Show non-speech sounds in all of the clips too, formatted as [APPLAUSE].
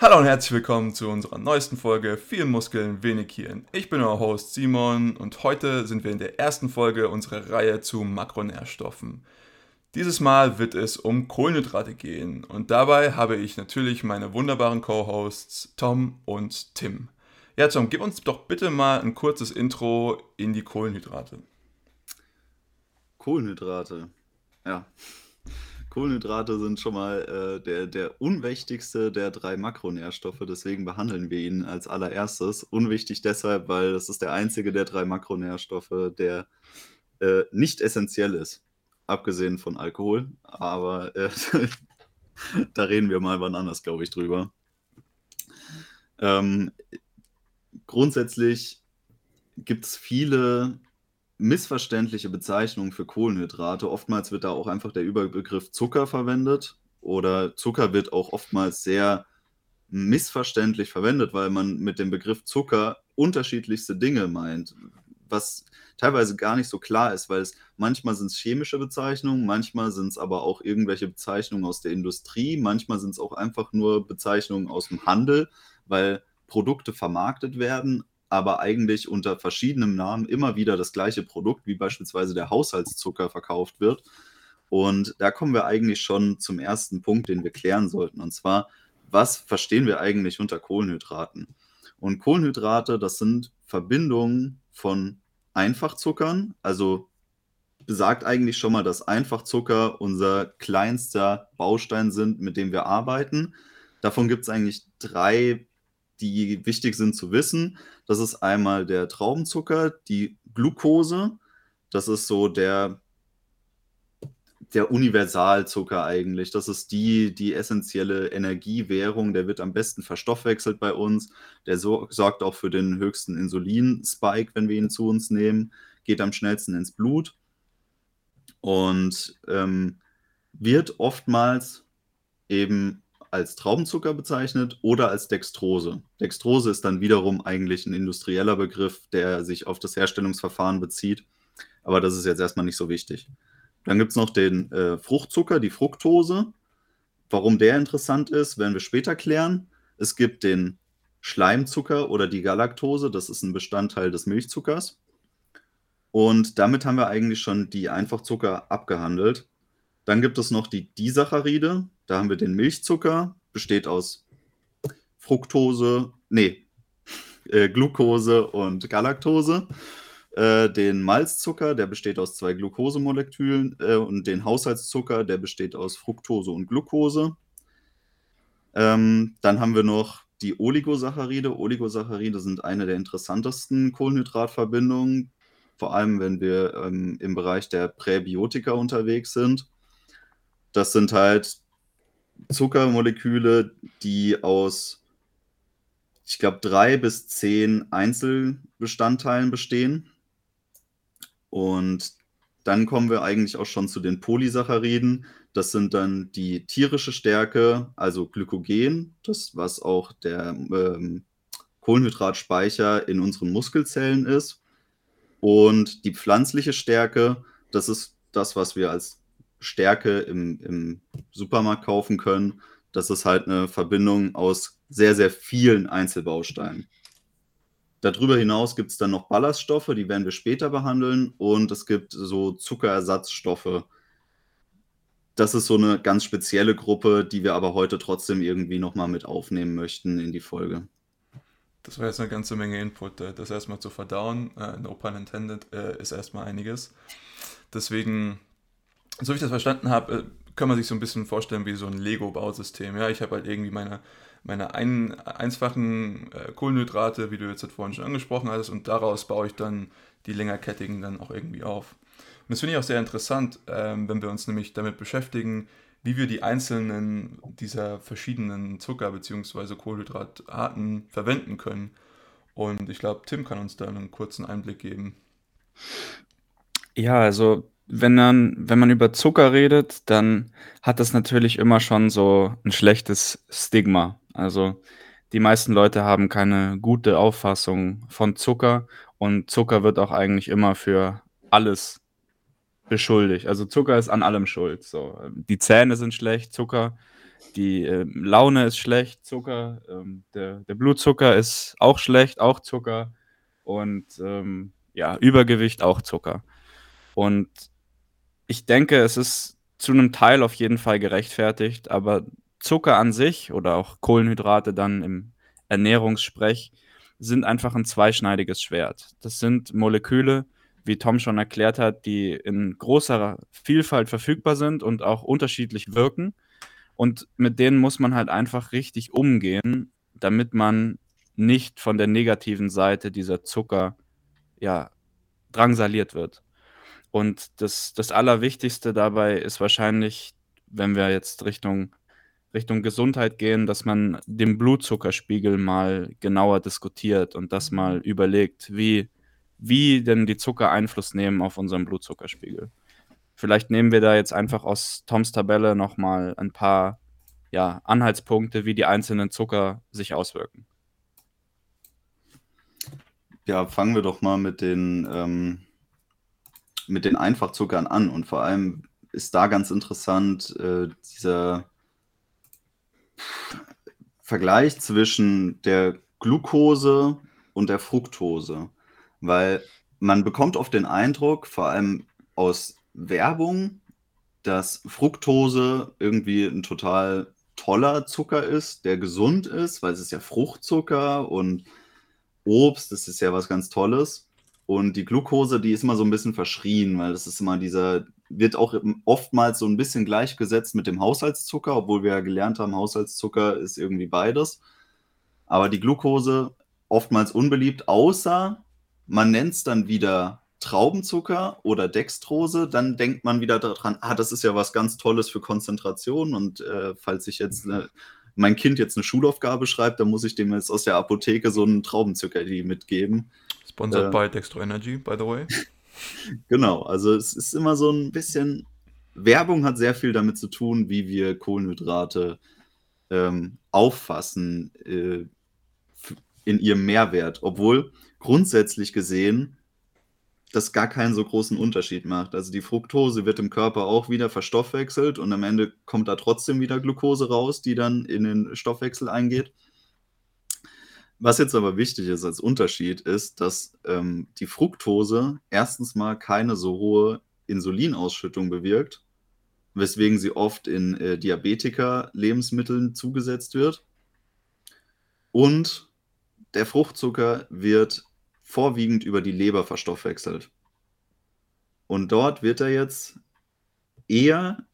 Hallo und herzlich willkommen zu unserer neuesten Folge Viel Muskeln, wenig Hirn. Ich bin euer Host Simon und heute sind wir in der ersten Folge unserer Reihe zu Makronährstoffen. Dieses Mal wird es um Kohlenhydrate gehen und dabei habe ich natürlich meine wunderbaren Co-Hosts Tom und Tim. Ja, Tom, gib uns doch bitte mal ein kurzes Intro in die Kohlenhydrate. Kohlenhydrate. Ja. Kohlenhydrate sind schon mal äh, der, der unwichtigste der drei Makronährstoffe, deswegen behandeln wir ihn als allererstes. Unwichtig deshalb, weil das ist der einzige der drei Makronährstoffe, der äh, nicht essentiell ist. Abgesehen von Alkohol, aber äh, [LAUGHS] da reden wir mal wann anders, glaube ich, drüber. Ähm, grundsätzlich gibt es viele missverständliche Bezeichnungen für Kohlenhydrate. Oftmals wird da auch einfach der Überbegriff Zucker verwendet oder Zucker wird auch oftmals sehr missverständlich verwendet, weil man mit dem Begriff Zucker unterschiedlichste Dinge meint, was teilweise gar nicht so klar ist, weil es manchmal sind es chemische Bezeichnungen, manchmal sind es aber auch irgendwelche Bezeichnungen aus der Industrie, manchmal sind es auch einfach nur Bezeichnungen aus dem Handel, weil Produkte vermarktet werden, aber eigentlich unter verschiedenen Namen immer wieder das gleiche Produkt, wie beispielsweise der Haushaltszucker verkauft wird. Und da kommen wir eigentlich schon zum ersten Punkt, den wir klären sollten. Und zwar, was verstehen wir eigentlich unter Kohlenhydraten? Und Kohlenhydrate, das sind Verbindungen von Einfachzuckern, also besagt eigentlich schon mal, dass Einfachzucker unser kleinster Baustein sind, mit dem wir arbeiten. Davon gibt es eigentlich drei die wichtig sind zu wissen. Das ist einmal der Traubenzucker, die Glucose. Das ist so der, der Universalzucker eigentlich. Das ist die, die essentielle Energiewährung. Der wird am besten verstoffwechselt bei uns. Der so, sorgt auch für den höchsten Insulin-Spike, wenn wir ihn zu uns nehmen. Geht am schnellsten ins Blut. Und ähm, wird oftmals eben als Traubenzucker bezeichnet oder als Dextrose. Dextrose ist dann wiederum eigentlich ein industrieller Begriff, der sich auf das Herstellungsverfahren bezieht. Aber das ist jetzt erstmal nicht so wichtig. Dann gibt es noch den äh, Fruchtzucker, die Fructose. Warum der interessant ist, werden wir später klären. Es gibt den Schleimzucker oder die Galaktose, das ist ein Bestandteil des Milchzuckers. Und damit haben wir eigentlich schon die Einfachzucker abgehandelt. Dann gibt es noch die Disaccharide, da haben wir den Milchzucker, besteht aus Fructose, nee, [LAUGHS] äh, Glucose und Galaktose. Äh, den Malzzucker, der besteht aus zwei Glukosemolekülen äh, und den Haushaltszucker, der besteht aus Fructose und Glucose. Ähm, dann haben wir noch die Oligosaccharide. Oligosaccharide sind eine der interessantesten Kohlenhydratverbindungen, vor allem wenn wir ähm, im Bereich der Präbiotika unterwegs sind. Das sind halt Zuckermoleküle, die aus, ich glaube, drei bis zehn Einzelbestandteilen bestehen. Und dann kommen wir eigentlich auch schon zu den Polysacchariden. Das sind dann die tierische Stärke, also Glykogen, das was auch der ähm, Kohlenhydratspeicher in unseren Muskelzellen ist. Und die pflanzliche Stärke, das ist das, was wir als Stärke im, im Supermarkt kaufen können. Das ist halt eine Verbindung aus sehr, sehr vielen Einzelbausteinen. Darüber hinaus gibt es dann noch Ballaststoffe, die werden wir später behandeln. Und es gibt so Zuckerersatzstoffe. Das ist so eine ganz spezielle Gruppe, die wir aber heute trotzdem irgendwie nochmal mit aufnehmen möchten in die Folge. Das war jetzt eine ganze Menge Input. Äh, das erstmal zu verdauen, äh, no pun intended, äh, ist erstmal einiges. Deswegen so wie ich das verstanden habe, äh, kann man sich so ein bisschen vorstellen wie so ein Lego-Bausystem. Ja, ich habe halt irgendwie meine, meine ein, einfachen äh, Kohlenhydrate, wie du jetzt halt vorhin schon angesprochen hast, und daraus baue ich dann die längerkettigen dann auch irgendwie auf. Und das finde ich auch sehr interessant, ähm, wenn wir uns nämlich damit beschäftigen, wie wir die einzelnen dieser verschiedenen Zucker- bzw. Kohlenhydratarten verwenden können. Und ich glaube, Tim kann uns da einen kurzen Einblick geben. Ja, also wenn man, wenn man über Zucker redet, dann hat das natürlich immer schon so ein schlechtes Stigma. Also die meisten Leute haben keine gute Auffassung von Zucker und Zucker wird auch eigentlich immer für alles beschuldigt. Also Zucker ist an allem schuld. So. Die Zähne sind schlecht, Zucker die äh, Laune ist schlecht, Zucker, ähm, der, der, Blutzucker ist auch schlecht, auch Zucker und ähm, ja, Übergewicht auch Zucker. Und ich denke, es ist zu einem Teil auf jeden Fall gerechtfertigt, aber Zucker an sich oder auch Kohlenhydrate dann im Ernährungssprech sind einfach ein zweischneidiges Schwert. Das sind Moleküle, wie Tom schon erklärt hat, die in großer Vielfalt verfügbar sind und auch unterschiedlich wirken. Und mit denen muss man halt einfach richtig umgehen, damit man nicht von der negativen Seite dieser Zucker ja, drangsaliert wird. Und das, das Allerwichtigste dabei ist wahrscheinlich, wenn wir jetzt Richtung, Richtung Gesundheit gehen, dass man den Blutzuckerspiegel mal genauer diskutiert und das mal überlegt, wie, wie denn die Zucker Einfluss nehmen auf unseren Blutzuckerspiegel. Vielleicht nehmen wir da jetzt einfach aus Toms Tabelle nochmal ein paar ja, Anhaltspunkte, wie die einzelnen Zucker sich auswirken. Ja, fangen wir doch mal mit den, ähm, mit den Einfachzuckern an. Und vor allem ist da ganz interessant äh, dieser Vergleich zwischen der Glucose und der Fructose. Weil man bekommt oft den Eindruck, vor allem aus Werbung, dass Fructose irgendwie ein total toller Zucker ist, der gesund ist, weil es ist ja Fruchtzucker und Obst, das ist ja was ganz Tolles. Und die Glucose, die ist immer so ein bisschen verschrien, weil das ist immer dieser, wird auch oftmals so ein bisschen gleichgesetzt mit dem Haushaltszucker, obwohl wir ja gelernt haben, Haushaltszucker ist irgendwie beides. Aber die Glucose oftmals unbeliebt, außer man nennt es dann wieder Traubenzucker oder Dextrose, dann denkt man wieder daran, ah, das ist ja was ganz Tolles für Konzentration. Und äh, falls ich jetzt ne, mein Kind jetzt eine Schulaufgabe schreibt, dann muss ich dem jetzt aus der Apotheke so einen Traubenzucker mitgeben. Sponsored äh, by Dextro Energy, by the way. [LAUGHS] genau, also es ist immer so ein bisschen, Werbung hat sehr viel damit zu tun, wie wir Kohlenhydrate ähm, auffassen äh, in ihrem Mehrwert. Obwohl grundsätzlich gesehen das gar keinen so großen Unterschied macht. Also die Fructose wird im Körper auch wieder verstoffwechselt und am Ende kommt da trotzdem wieder Glucose raus, die dann in den Stoffwechsel eingeht. Was jetzt aber wichtig ist als Unterschied, ist, dass ähm, die Fructose erstens mal keine so hohe Insulinausschüttung bewirkt, weswegen sie oft in äh, Diabetiker-Lebensmitteln zugesetzt wird. Und der Fruchtzucker wird vorwiegend über die Leber verstoffwechselt. Und dort wird er jetzt eher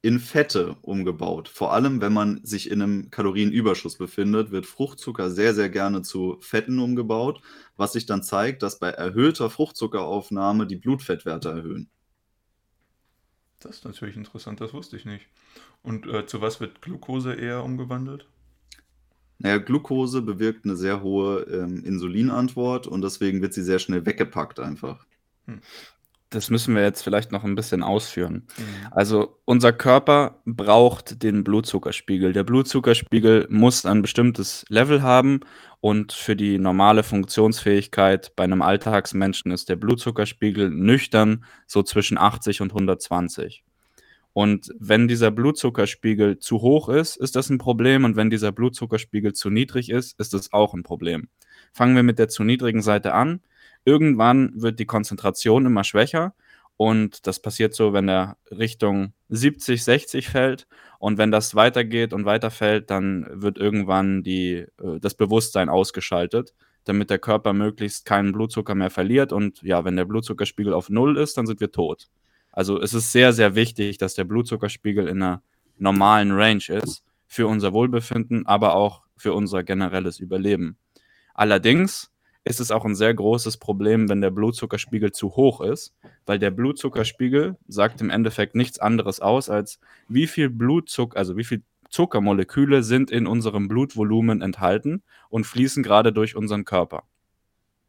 in Fette umgebaut. Vor allem, wenn man sich in einem Kalorienüberschuss befindet, wird Fruchtzucker sehr, sehr gerne zu Fetten umgebaut, was sich dann zeigt, dass bei erhöhter Fruchtzuckeraufnahme die Blutfettwerte erhöhen. Das ist natürlich interessant, das wusste ich nicht. Und äh, zu was wird Glucose eher umgewandelt? Naja, Glucose bewirkt eine sehr hohe ähm, Insulinantwort und deswegen wird sie sehr schnell weggepackt einfach. Hm. Das müssen wir jetzt vielleicht noch ein bisschen ausführen. Mhm. Also unser Körper braucht den Blutzuckerspiegel. Der Blutzuckerspiegel muss ein bestimmtes Level haben und für die normale Funktionsfähigkeit bei einem Alltagsmenschen ist der Blutzuckerspiegel nüchtern so zwischen 80 und 120. Und wenn dieser Blutzuckerspiegel zu hoch ist, ist das ein Problem. Und wenn dieser Blutzuckerspiegel zu niedrig ist, ist das auch ein Problem. Fangen wir mit der zu niedrigen Seite an. Irgendwann wird die Konzentration immer schwächer. Und das passiert so, wenn er Richtung 70, 60 fällt. Und wenn das weitergeht und weiterfällt, dann wird irgendwann die, äh, das Bewusstsein ausgeschaltet, damit der Körper möglichst keinen Blutzucker mehr verliert. Und ja, wenn der Blutzuckerspiegel auf Null ist, dann sind wir tot. Also es ist sehr, sehr wichtig, dass der Blutzuckerspiegel in einer normalen Range ist für unser Wohlbefinden, aber auch für unser generelles Überleben. Allerdings ist es auch ein sehr großes Problem, wenn der Blutzuckerspiegel zu hoch ist, weil der Blutzuckerspiegel sagt im Endeffekt nichts anderes aus, als wie viel Blutzucker, also wie viel Zuckermoleküle sind in unserem Blutvolumen enthalten und fließen gerade durch unseren Körper.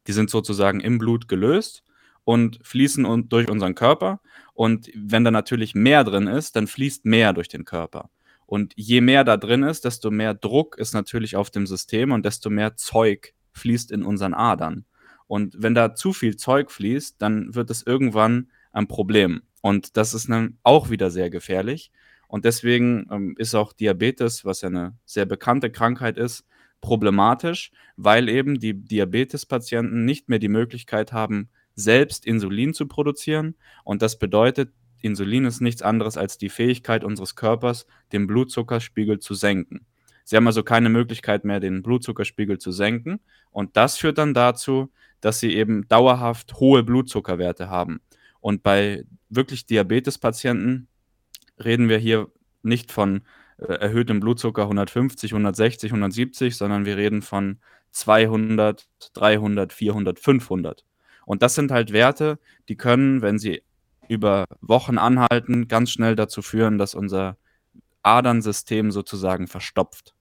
Die sind sozusagen im Blut gelöst und fließen durch unseren Körper. Und wenn da natürlich mehr drin ist, dann fließt mehr durch den Körper. Und je mehr da drin ist, desto mehr Druck ist natürlich auf dem System und desto mehr Zeug fließt in unseren Adern. Und wenn da zu viel Zeug fließt, dann wird es irgendwann ein Problem. Und das ist dann auch wieder sehr gefährlich. Und deswegen ähm, ist auch Diabetes, was ja eine sehr bekannte Krankheit ist, problematisch, weil eben die Diabetespatienten nicht mehr die Möglichkeit haben, selbst Insulin zu produzieren. Und das bedeutet, Insulin ist nichts anderes als die Fähigkeit unseres Körpers, den Blutzuckerspiegel zu senken. Sie haben also keine Möglichkeit mehr, den Blutzuckerspiegel zu senken. Und das führt dann dazu, dass sie eben dauerhaft hohe Blutzuckerwerte haben. Und bei wirklich Diabetespatienten reden wir hier nicht von äh, erhöhtem Blutzucker 150, 160, 170, sondern wir reden von 200, 300, 400, 500. Und das sind halt Werte, die können, wenn sie über Wochen anhalten, ganz schnell dazu führen, dass unser Adernsystem sozusagen verstopft.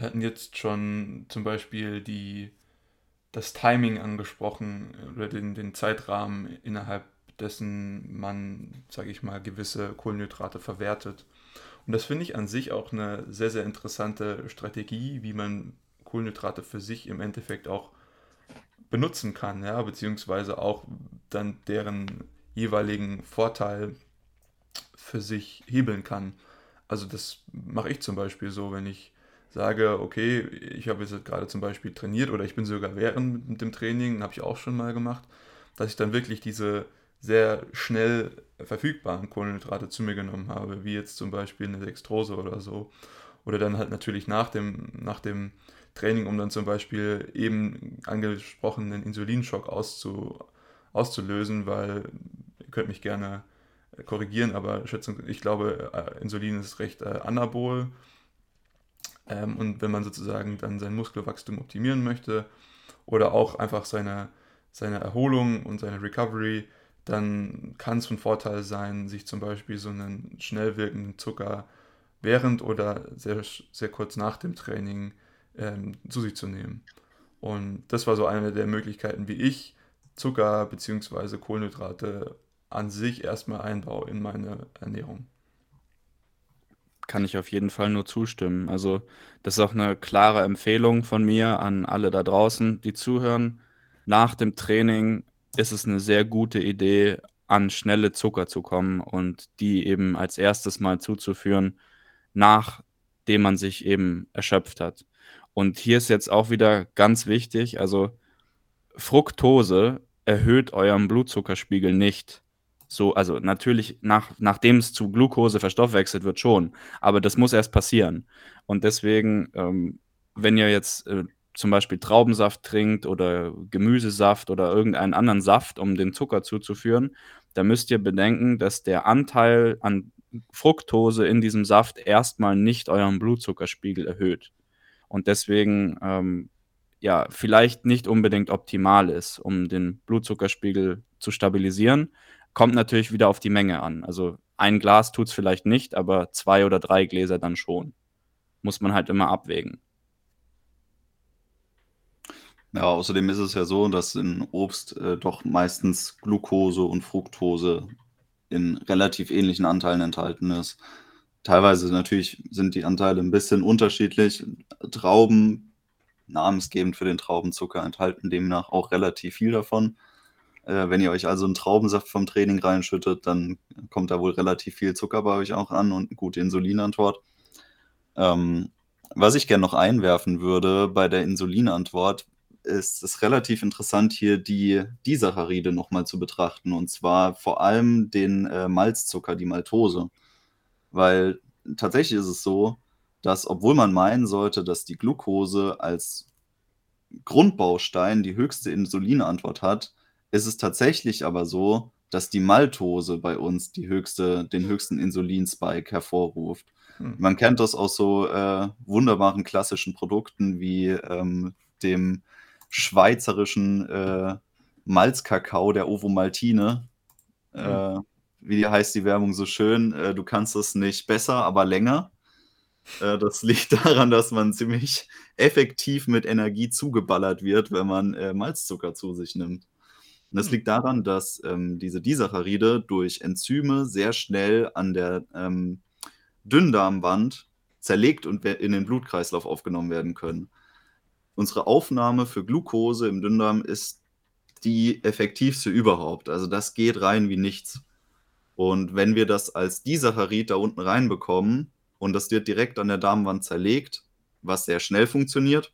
Wir hatten jetzt schon zum Beispiel die das Timing angesprochen oder den, den Zeitrahmen, innerhalb dessen man, sage ich mal, gewisse Kohlenhydrate verwertet. Und das finde ich an sich auch eine sehr, sehr interessante Strategie, wie man Kohlenhydrate für sich im Endeffekt auch benutzen kann, ja, beziehungsweise auch dann deren jeweiligen Vorteil für sich hebeln kann. Also das mache ich zum Beispiel so, wenn ich sage, okay, ich habe jetzt gerade zum Beispiel trainiert oder ich bin sogar während dem Training, habe ich auch schon mal gemacht, dass ich dann wirklich diese sehr schnell verfügbaren Kohlenhydrate zu mir genommen habe, wie jetzt zum Beispiel eine Dextrose oder so. Oder dann halt natürlich nach dem, nach dem Training, um dann zum Beispiel eben angesprochenen Insulinschock auszu, auszulösen, weil ihr könnt mich gerne korrigieren, aber Schätzung, ich glaube, äh, Insulin ist recht äh, anabol ähm, und wenn man sozusagen dann sein Muskelwachstum optimieren möchte oder auch einfach seine, seine Erholung und seine Recovery, dann kann es von Vorteil sein, sich zum Beispiel so einen schnell wirkenden Zucker während oder sehr, sehr kurz nach dem Training ähm, zu sich zu nehmen. Und das war so eine der Möglichkeiten, wie ich Zucker bzw. Kohlenhydrate an sich erstmal einbaue in meine Ernährung kann ich auf jeden Fall nur zustimmen. Also, das ist auch eine klare Empfehlung von mir an alle da draußen, die zuhören. Nach dem Training ist es eine sehr gute Idee, an schnelle Zucker zu kommen und die eben als erstes Mal zuzuführen, nachdem man sich eben erschöpft hat. Und hier ist jetzt auch wieder ganz wichtig, also Fructose erhöht euren Blutzuckerspiegel nicht. So, also natürlich, nach, nachdem es zu Glucose verstoffwechselt wird, schon. Aber das muss erst passieren. Und deswegen, ähm, wenn ihr jetzt äh, zum Beispiel Traubensaft trinkt oder Gemüsesaft oder irgendeinen anderen Saft, um den Zucker zuzuführen, dann müsst ihr bedenken, dass der Anteil an Fructose in diesem Saft erstmal nicht euren Blutzuckerspiegel erhöht. Und deswegen, ähm, ja, vielleicht nicht unbedingt optimal ist, um den Blutzuckerspiegel zu stabilisieren. Kommt natürlich wieder auf die Menge an. Also ein Glas tut es vielleicht nicht, aber zwei oder drei Gläser dann schon. Muss man halt immer abwägen. Ja, außerdem ist es ja so, dass in Obst äh, doch meistens Glucose und Fructose in relativ ähnlichen Anteilen enthalten ist. Teilweise natürlich sind die Anteile ein bisschen unterschiedlich. Trauben, namensgebend für den Traubenzucker, enthalten demnach auch relativ viel davon. Äh, wenn ihr euch also einen Traubensaft vom Training reinschüttet, dann kommt da wohl relativ viel Zucker bei euch auch an und eine gute Insulinantwort. Ähm, was ich gerne noch einwerfen würde bei der Insulinantwort, ist es relativ interessant, hier die Disaccharide nochmal zu betrachten. Und zwar vor allem den äh, Malzzucker, die Maltose. Weil tatsächlich ist es so, dass obwohl man meinen sollte, dass die Glucose als Grundbaustein die höchste Insulinantwort hat, ist es tatsächlich aber so, dass die Maltose bei uns die höchste, den höchsten Insulinspike hervorruft. Hm. Man kennt das aus so äh, wunderbaren klassischen Produkten wie ähm, dem schweizerischen äh, Malzkakao der Ovo Maltine. Hm. Äh, wie heißt die Werbung so schön? Äh, du kannst es nicht besser, aber länger. Äh, das [LAUGHS] liegt daran, dass man ziemlich effektiv mit Energie zugeballert wird, wenn man äh, Malzzucker zu sich nimmt. Und das liegt daran, dass ähm, diese Disaccharide durch Enzyme sehr schnell an der ähm, Dünndarmwand zerlegt und in den Blutkreislauf aufgenommen werden können. Unsere Aufnahme für Glucose im Dünndarm ist die effektivste überhaupt. Also das geht rein wie nichts. Und wenn wir das als Disaccharid da unten reinbekommen und das wird direkt an der Darmwand zerlegt, was sehr schnell funktioniert,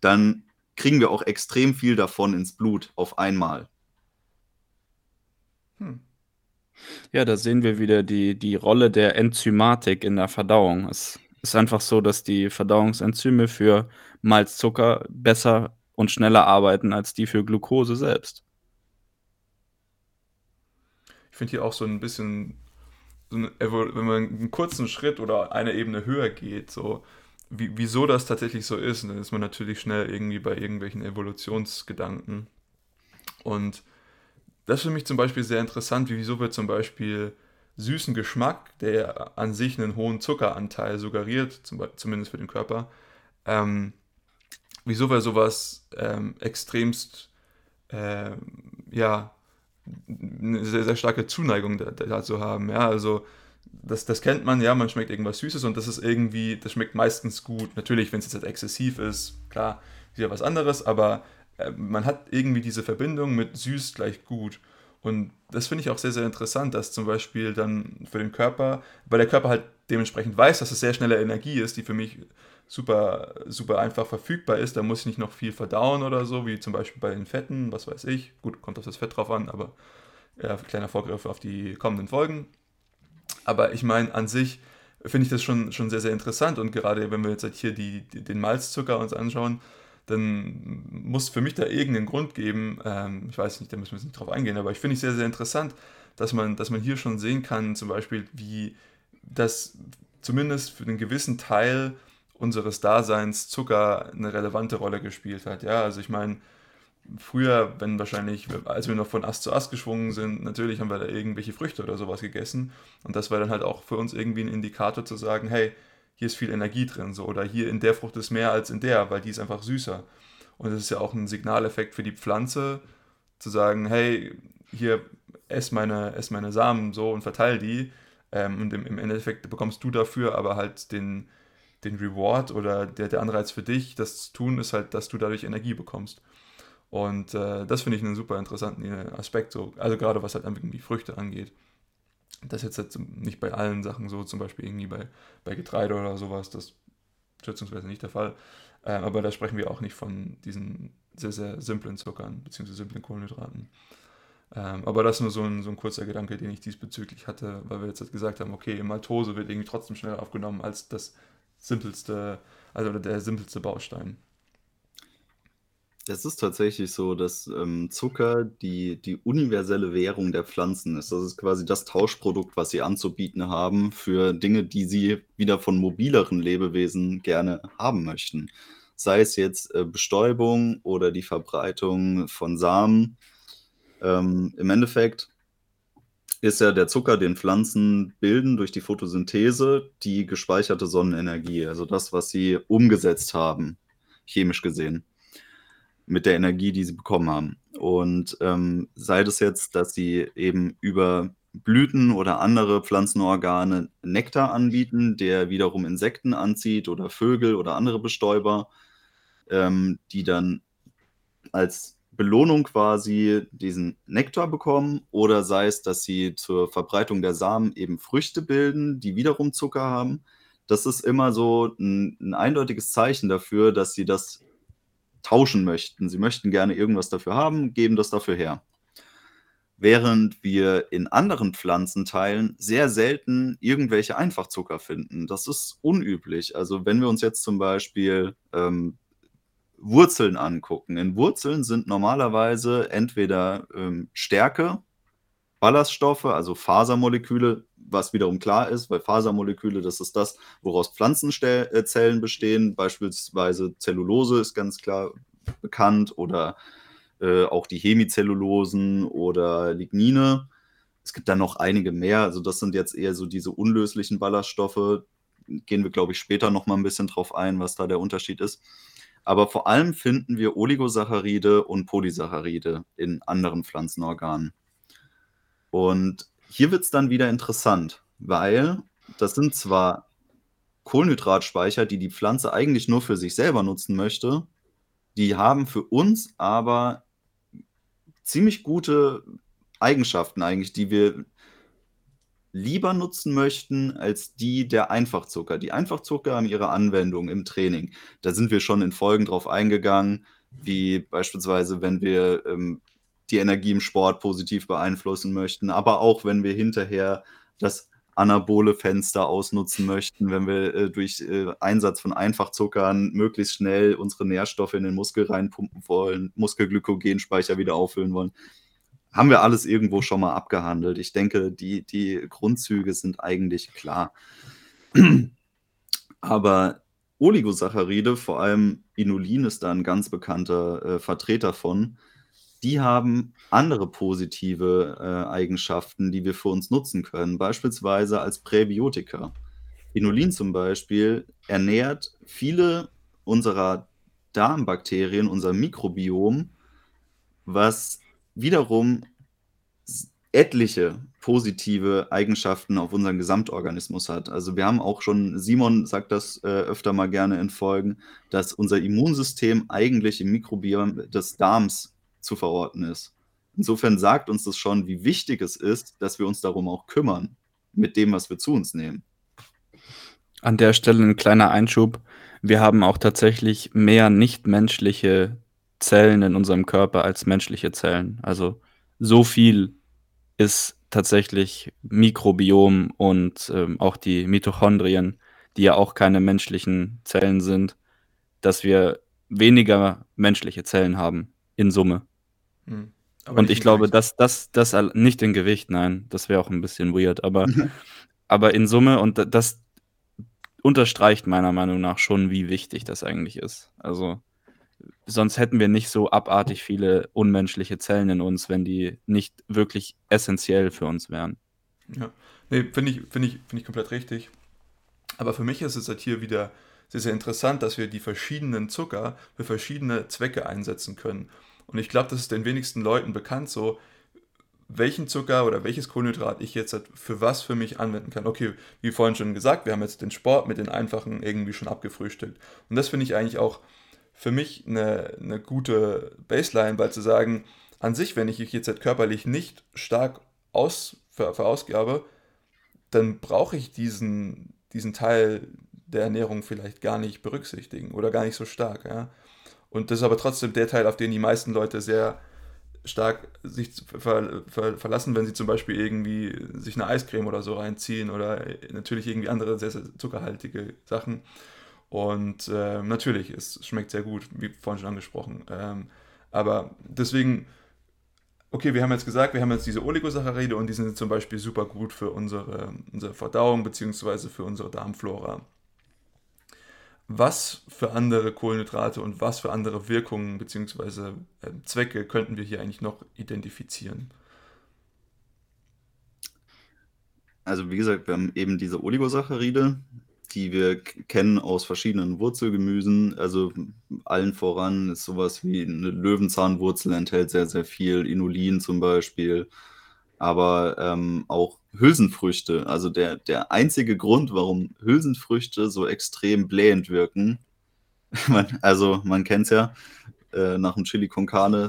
dann kriegen wir auch extrem viel davon ins Blut auf einmal. Hm. Ja, da sehen wir wieder die, die Rolle der Enzymatik in der Verdauung. Es ist einfach so, dass die Verdauungsenzyme für Malzzucker besser und schneller arbeiten als die für Glucose selbst. Ich finde hier auch so ein bisschen, so eine, wenn man einen kurzen Schritt oder eine Ebene höher geht, so wie, wieso das tatsächlich so ist, dann ist man natürlich schnell irgendwie bei irgendwelchen Evolutionsgedanken. Und das ist für mich zum Beispiel sehr interessant, wie wieso wir zum Beispiel süßen Geschmack, der an sich einen hohen Zuckeranteil suggeriert, zum, zumindest für den Körper, ähm, wieso wir sowas ähm, extremst, äh, ja, eine sehr, sehr starke Zuneigung dazu haben. Ja, also das, das kennt man, ja, man schmeckt irgendwas Süßes und das ist irgendwie, das schmeckt meistens gut. Natürlich, wenn es jetzt halt exzessiv ist, klar, ist ja was anderes, aber äh, man hat irgendwie diese Verbindung mit süß gleich gut. Und das finde ich auch sehr, sehr interessant, dass zum Beispiel dann für den Körper, weil der Körper halt dementsprechend weiß, dass es sehr schnelle Energie ist, die für mich super, super einfach verfügbar ist. Da muss ich nicht noch viel verdauen oder so, wie zum Beispiel bei den Fetten, was weiß ich. Gut, kommt auf das Fett drauf an, aber ja, kleiner Vorgriff auf die kommenden Folgen. Aber ich meine, an sich finde ich das schon, schon sehr, sehr interessant und gerade wenn wir jetzt halt hier die, die, den Malzzucker uns anschauen, dann muss für mich da irgendeinen Grund geben. Ähm, ich weiß nicht, da müssen wir jetzt nicht drauf eingehen, aber ich finde es sehr, sehr interessant, dass man, dass man hier schon sehen kann, zum Beispiel, wie das zumindest für einen gewissen Teil unseres Daseins Zucker eine relevante Rolle gespielt hat. Ja, also ich meine, früher, wenn wahrscheinlich, als wir noch von Ast zu Ast geschwungen sind, natürlich haben wir da irgendwelche Früchte oder sowas gegessen. Und das war dann halt auch für uns irgendwie ein Indikator zu sagen, hey, hier ist viel Energie drin, so, oder hier in der Frucht ist mehr als in der, weil die ist einfach süßer. Und das ist ja auch ein Signaleffekt für die Pflanze, zu sagen, hey, hier ess meine, ess meine Samen so und verteile die. Ähm, und im, im, Endeffekt bekommst du dafür aber halt den, den Reward oder der, der Anreiz für dich, das zu tun, ist halt, dass du dadurch Energie bekommst. Und äh, das finde ich einen super interessanten äh, Aspekt, so, also gerade was halt irgendwie Früchte angeht. Das ist jetzt halt nicht bei allen Sachen so, zum Beispiel irgendwie bei, bei Getreide oder sowas, das ist schätzungsweise nicht der Fall. Äh, aber da sprechen wir auch nicht von diesen sehr, sehr simplen Zuckern, beziehungsweise simplen Kohlenhydraten. Ähm, aber das ist nur so ein, so ein kurzer Gedanke, den ich diesbezüglich hatte, weil wir jetzt halt gesagt haben, okay, Maltose wird irgendwie trotzdem schneller aufgenommen als das simpelste, also der simpelste Baustein. Es ist tatsächlich so, dass ähm, Zucker die, die universelle Währung der Pflanzen ist. Das ist quasi das Tauschprodukt, was sie anzubieten haben für Dinge, die sie wieder von mobileren Lebewesen gerne haben möchten. Sei es jetzt äh, Bestäubung oder die Verbreitung von Samen. Ähm, Im Endeffekt ist ja der Zucker, den Pflanzen bilden durch die Photosynthese, die gespeicherte Sonnenenergie, also das, was sie umgesetzt haben, chemisch gesehen mit der Energie, die sie bekommen haben. Und ähm, sei das jetzt, dass sie eben über Blüten oder andere Pflanzenorgane Nektar anbieten, der wiederum Insekten anzieht oder Vögel oder andere Bestäuber, ähm, die dann als Belohnung quasi diesen Nektar bekommen oder sei es, dass sie zur Verbreitung der Samen eben Früchte bilden, die wiederum Zucker haben. Das ist immer so ein, ein eindeutiges Zeichen dafür, dass sie das tauschen möchten. Sie möchten gerne irgendwas dafür haben, geben das dafür her. Während wir in anderen Pflanzenteilen sehr selten irgendwelche Einfachzucker finden. Das ist unüblich. Also wenn wir uns jetzt zum Beispiel ähm, Wurzeln angucken. In Wurzeln sind normalerweise entweder ähm, Stärke, Ballaststoffe, also Fasermoleküle, was wiederum klar ist, weil Fasermoleküle, das ist das, woraus Pflanzenzellen bestehen. Beispielsweise Zellulose ist ganz klar bekannt oder äh, auch die Hemizellulosen oder Lignine. Es gibt dann noch einige mehr. Also das sind jetzt eher so diese unlöslichen Ballaststoffe. Gehen wir, glaube ich, später noch mal ein bisschen drauf ein, was da der Unterschied ist. Aber vor allem finden wir Oligosaccharide und Polysaccharide in anderen Pflanzenorganen. Und hier wird es dann wieder interessant, weil das sind zwar Kohlenhydratspeicher, die die Pflanze eigentlich nur für sich selber nutzen möchte, die haben für uns aber ziemlich gute Eigenschaften eigentlich, die wir lieber nutzen möchten als die der Einfachzucker. Die Einfachzucker haben ihre Anwendung im Training. Da sind wir schon in Folgen drauf eingegangen, wie beispielsweise, wenn wir ähm, die Energie im Sport positiv beeinflussen möchten, aber auch wenn wir hinterher das anabole Fenster ausnutzen möchten, wenn wir äh, durch äh, Einsatz von Einfachzuckern möglichst schnell unsere Nährstoffe in den Muskel reinpumpen wollen, Muskelglykogenspeicher wieder auffüllen wollen. Haben wir alles irgendwo schon mal abgehandelt. Ich denke, die, die Grundzüge sind eigentlich klar. Aber Oligosaccharide, vor allem Inulin ist da ein ganz bekannter äh, Vertreter von, die haben andere positive äh, Eigenschaften, die wir für uns nutzen können, beispielsweise als Präbiotika. Inulin zum Beispiel ernährt viele unserer Darmbakterien, unser Mikrobiom, was wiederum etliche positive Eigenschaften auf unseren Gesamtorganismus hat. Also wir haben auch schon, Simon sagt das äh, öfter mal gerne in Folgen, dass unser Immunsystem eigentlich im Mikrobiom des Darms zu verorten ist. Insofern sagt uns das schon, wie wichtig es ist, dass wir uns darum auch kümmern, mit dem, was wir zu uns nehmen. An der Stelle ein kleiner Einschub. Wir haben auch tatsächlich mehr nichtmenschliche Zellen in unserem Körper als menschliche Zellen. Also so viel ist tatsächlich Mikrobiom und ähm, auch die Mitochondrien, die ja auch keine menschlichen Zellen sind, dass wir weniger menschliche Zellen haben in Summe. Hm. Und ich glaube, dass das, das nicht in Gewicht, nein, das wäre auch ein bisschen weird, aber, [LAUGHS] aber in Summe und das unterstreicht meiner Meinung nach schon, wie wichtig das eigentlich ist. Also sonst hätten wir nicht so abartig viele unmenschliche Zellen in uns, wenn die nicht wirklich essentiell für uns wären. Ja, nee, finde ich, find ich, find ich komplett richtig. Aber für mich ist es halt hier wieder sehr, sehr interessant, dass wir die verschiedenen Zucker für verschiedene Zwecke einsetzen können. Und ich glaube, das ist den wenigsten Leuten bekannt, so welchen Zucker oder welches Kohlenhydrat ich jetzt halt für was für mich anwenden kann. Okay, wie vorhin schon gesagt, wir haben jetzt den Sport mit den einfachen irgendwie schon abgefrühstückt. Und das finde ich eigentlich auch für mich eine, eine gute Baseline, weil zu sagen, an sich, wenn ich jetzt halt körperlich nicht stark aus, ver, verausgabe, dann brauche ich diesen, diesen Teil der Ernährung vielleicht gar nicht berücksichtigen oder gar nicht so stark. Ja? Und das ist aber trotzdem der Teil, auf den die meisten Leute sehr stark sich ver, ver, verlassen, wenn sie zum Beispiel irgendwie sich eine Eiscreme oder so reinziehen oder natürlich irgendwie andere sehr, sehr zuckerhaltige Sachen. Und äh, natürlich, es schmeckt sehr gut, wie vorhin schon angesprochen. Ähm, aber deswegen, okay, wir haben jetzt gesagt, wir haben jetzt diese Oligosaccharide und die sind zum Beispiel super gut für unsere, unsere Verdauung bzw. für unsere Darmflora was für andere Kohlenhydrate und was für andere Wirkungen bzw. Äh, Zwecke könnten wir hier eigentlich noch identifizieren? Also wie gesagt, wir haben eben diese Oligosaccharide, die wir kennen aus verschiedenen Wurzelgemüsen. Also allen voran ist sowas wie eine Löwenzahnwurzel enthält sehr, sehr viel Inulin zum Beispiel aber ähm, auch Hülsenfrüchte. Also der, der einzige Grund, warum Hülsenfrüchte so extrem blähend wirken, [LAUGHS] man, also man kennt es ja, äh, nach dem Chili con Carne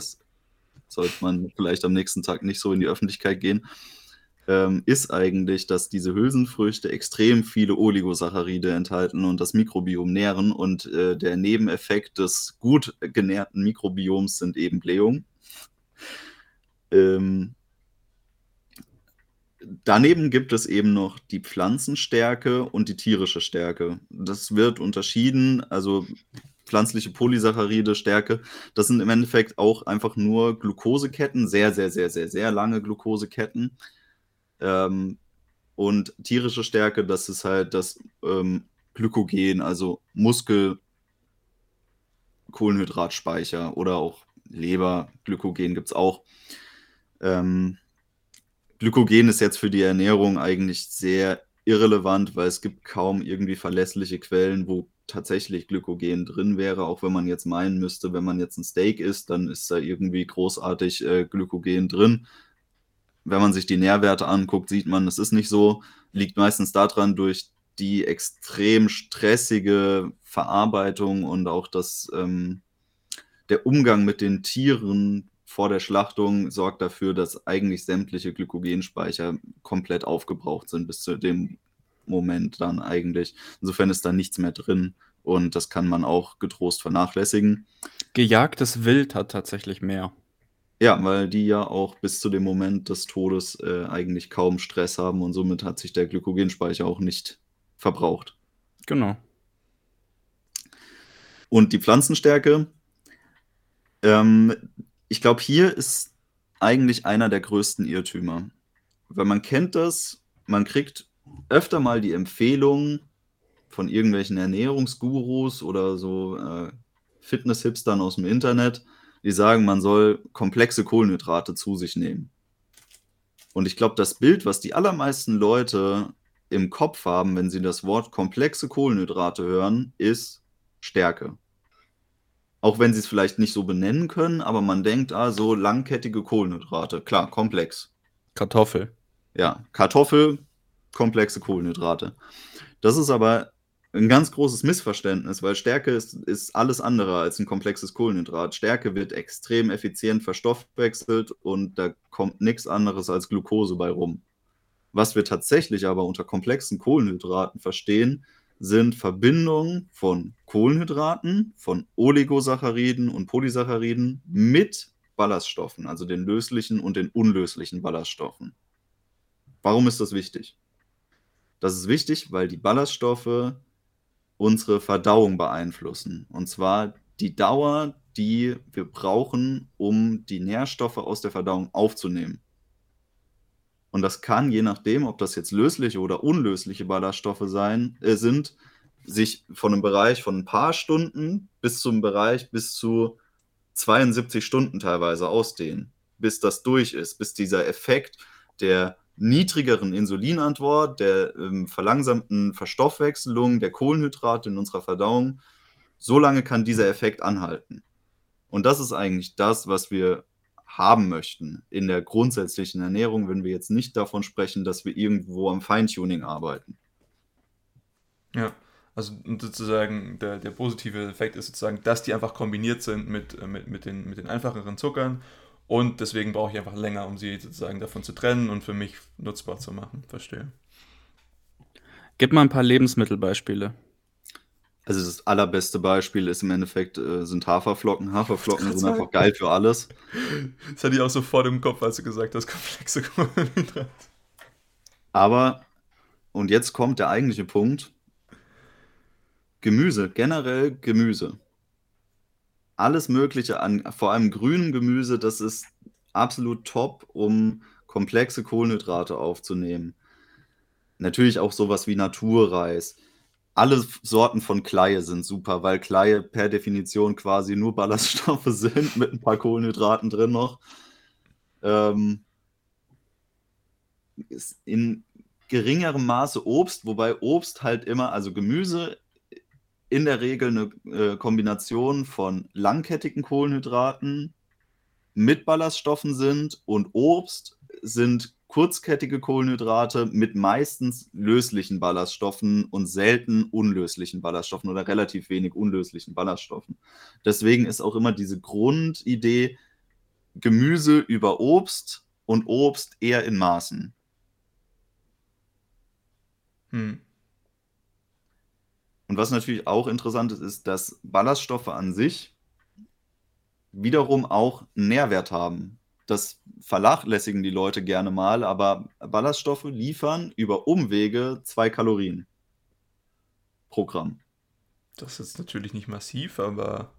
sollte man vielleicht am nächsten Tag nicht so in die Öffentlichkeit gehen, ähm, ist eigentlich, dass diese Hülsenfrüchte extrem viele Oligosaccharide enthalten und das Mikrobiom nähren. Und äh, der Nebeneffekt des gut genährten Mikrobioms sind eben Blähungen. Ähm, daneben gibt es eben noch die Pflanzenstärke und die tierische Stärke. Das wird unterschieden, also pflanzliche Polysaccharide, Stärke, das sind im Endeffekt auch einfach nur Glukoseketten, sehr, sehr, sehr, sehr, sehr lange Glukoseketten. Ähm, und tierische Stärke, das ist halt das ähm, Glykogen, also Muskel, Kohlenhydratspeicher oder auch Leber, Glykogen gibt es auch. Ähm, Glykogen ist jetzt für die Ernährung eigentlich sehr irrelevant, weil es gibt kaum irgendwie verlässliche Quellen, wo tatsächlich Glykogen drin wäre, auch wenn man jetzt meinen müsste, wenn man jetzt ein Steak isst, dann ist da irgendwie großartig äh, Glykogen drin. Wenn man sich die Nährwerte anguckt, sieht man, es ist nicht so. Liegt meistens daran, durch die extrem stressige Verarbeitung und auch das, ähm, der Umgang mit den Tieren vor der Schlachtung sorgt dafür, dass eigentlich sämtliche Glykogenspeicher komplett aufgebraucht sind bis zu dem Moment dann eigentlich. Insofern ist da nichts mehr drin und das kann man auch getrost vernachlässigen. Gejagtes Wild hat tatsächlich mehr. Ja, weil die ja auch bis zu dem Moment des Todes äh, eigentlich kaum Stress haben und somit hat sich der Glykogenspeicher auch nicht verbraucht. Genau. Und die Pflanzenstärke, ähm, ich glaube, hier ist eigentlich einer der größten Irrtümer. Weil man kennt das, man kriegt öfter mal die Empfehlung von irgendwelchen Ernährungsgurus oder so äh, Fitness-Hipstern aus dem Internet, die sagen, man soll komplexe Kohlenhydrate zu sich nehmen. Und ich glaube, das Bild, was die allermeisten Leute im Kopf haben, wenn sie das Wort komplexe Kohlenhydrate hören, ist Stärke. Auch wenn sie es vielleicht nicht so benennen können, aber man denkt, ah, so langkettige Kohlenhydrate. Klar, komplex. Kartoffel. Ja, Kartoffel, komplexe Kohlenhydrate. Das ist aber ein ganz großes Missverständnis, weil Stärke ist, ist alles andere als ein komplexes Kohlenhydrat. Stärke wird extrem effizient verstoffwechselt und da kommt nichts anderes als Glucose bei rum. Was wir tatsächlich aber unter komplexen Kohlenhydraten verstehen, sind Verbindungen von Kohlenhydraten, von Oligosacchariden und Polysacchariden mit Ballaststoffen, also den löslichen und den unlöslichen Ballaststoffen. Warum ist das wichtig? Das ist wichtig, weil die Ballaststoffe unsere Verdauung beeinflussen. Und zwar die Dauer, die wir brauchen, um die Nährstoffe aus der Verdauung aufzunehmen. Und das kann, je nachdem, ob das jetzt lösliche oder unlösliche Ballaststoffe sein, äh, sind, sich von einem Bereich von ein paar Stunden bis zum Bereich bis zu 72 Stunden teilweise ausdehnen, bis das durch ist, bis dieser Effekt der niedrigeren Insulinantwort, der ähm, verlangsamten Verstoffwechselung der Kohlenhydrate in unserer Verdauung, so lange kann dieser Effekt anhalten. Und das ist eigentlich das, was wir haben möchten in der grundsätzlichen Ernährung, wenn wir jetzt nicht davon sprechen, dass wir irgendwo am Feintuning arbeiten. Ja, also sozusagen der, der positive Effekt ist sozusagen, dass die einfach kombiniert sind mit, äh, mit, mit, den, mit den einfacheren Zuckern und deswegen brauche ich einfach länger, um sie sozusagen davon zu trennen und für mich nutzbar zu machen. Verstehe. Gib mal ein paar Lebensmittelbeispiele. Also das allerbeste Beispiel ist im Endeffekt äh, sind Haferflocken. Haferflocken sind einfach geil für alles. Das hatte ich auch sofort im Kopf, als du gesagt hast, komplexe [LAUGHS] Kohlenhydrate. Aber, und jetzt kommt der eigentliche Punkt. Gemüse, generell Gemüse alles Mögliche an, vor allem grünem Gemüse, das ist absolut top, um komplexe Kohlenhydrate aufzunehmen. Natürlich auch sowas wie Naturreis. Alle Sorten von Kleie sind super, weil Kleie per Definition quasi nur Ballaststoffe [LAUGHS] sind mit ein paar Kohlenhydraten drin noch. Ähm, in geringerem Maße Obst, wobei Obst halt immer, also Gemüse in der Regel eine äh, Kombination von langkettigen Kohlenhydraten mit Ballaststoffen sind und Obst sind kurzkettige Kohlenhydrate mit meistens löslichen Ballaststoffen und selten unlöslichen Ballaststoffen oder relativ wenig unlöslichen Ballaststoffen. Deswegen ist auch immer diese Grundidee Gemüse über Obst und Obst eher in Maßen. Hm. Und was natürlich auch interessant ist, ist, dass Ballaststoffe an sich wiederum auch einen Nährwert haben. Das vernachlässigen die Leute gerne mal, aber Ballaststoffe liefern über Umwege zwei Kalorien pro Gramm. Das ist natürlich nicht massiv, aber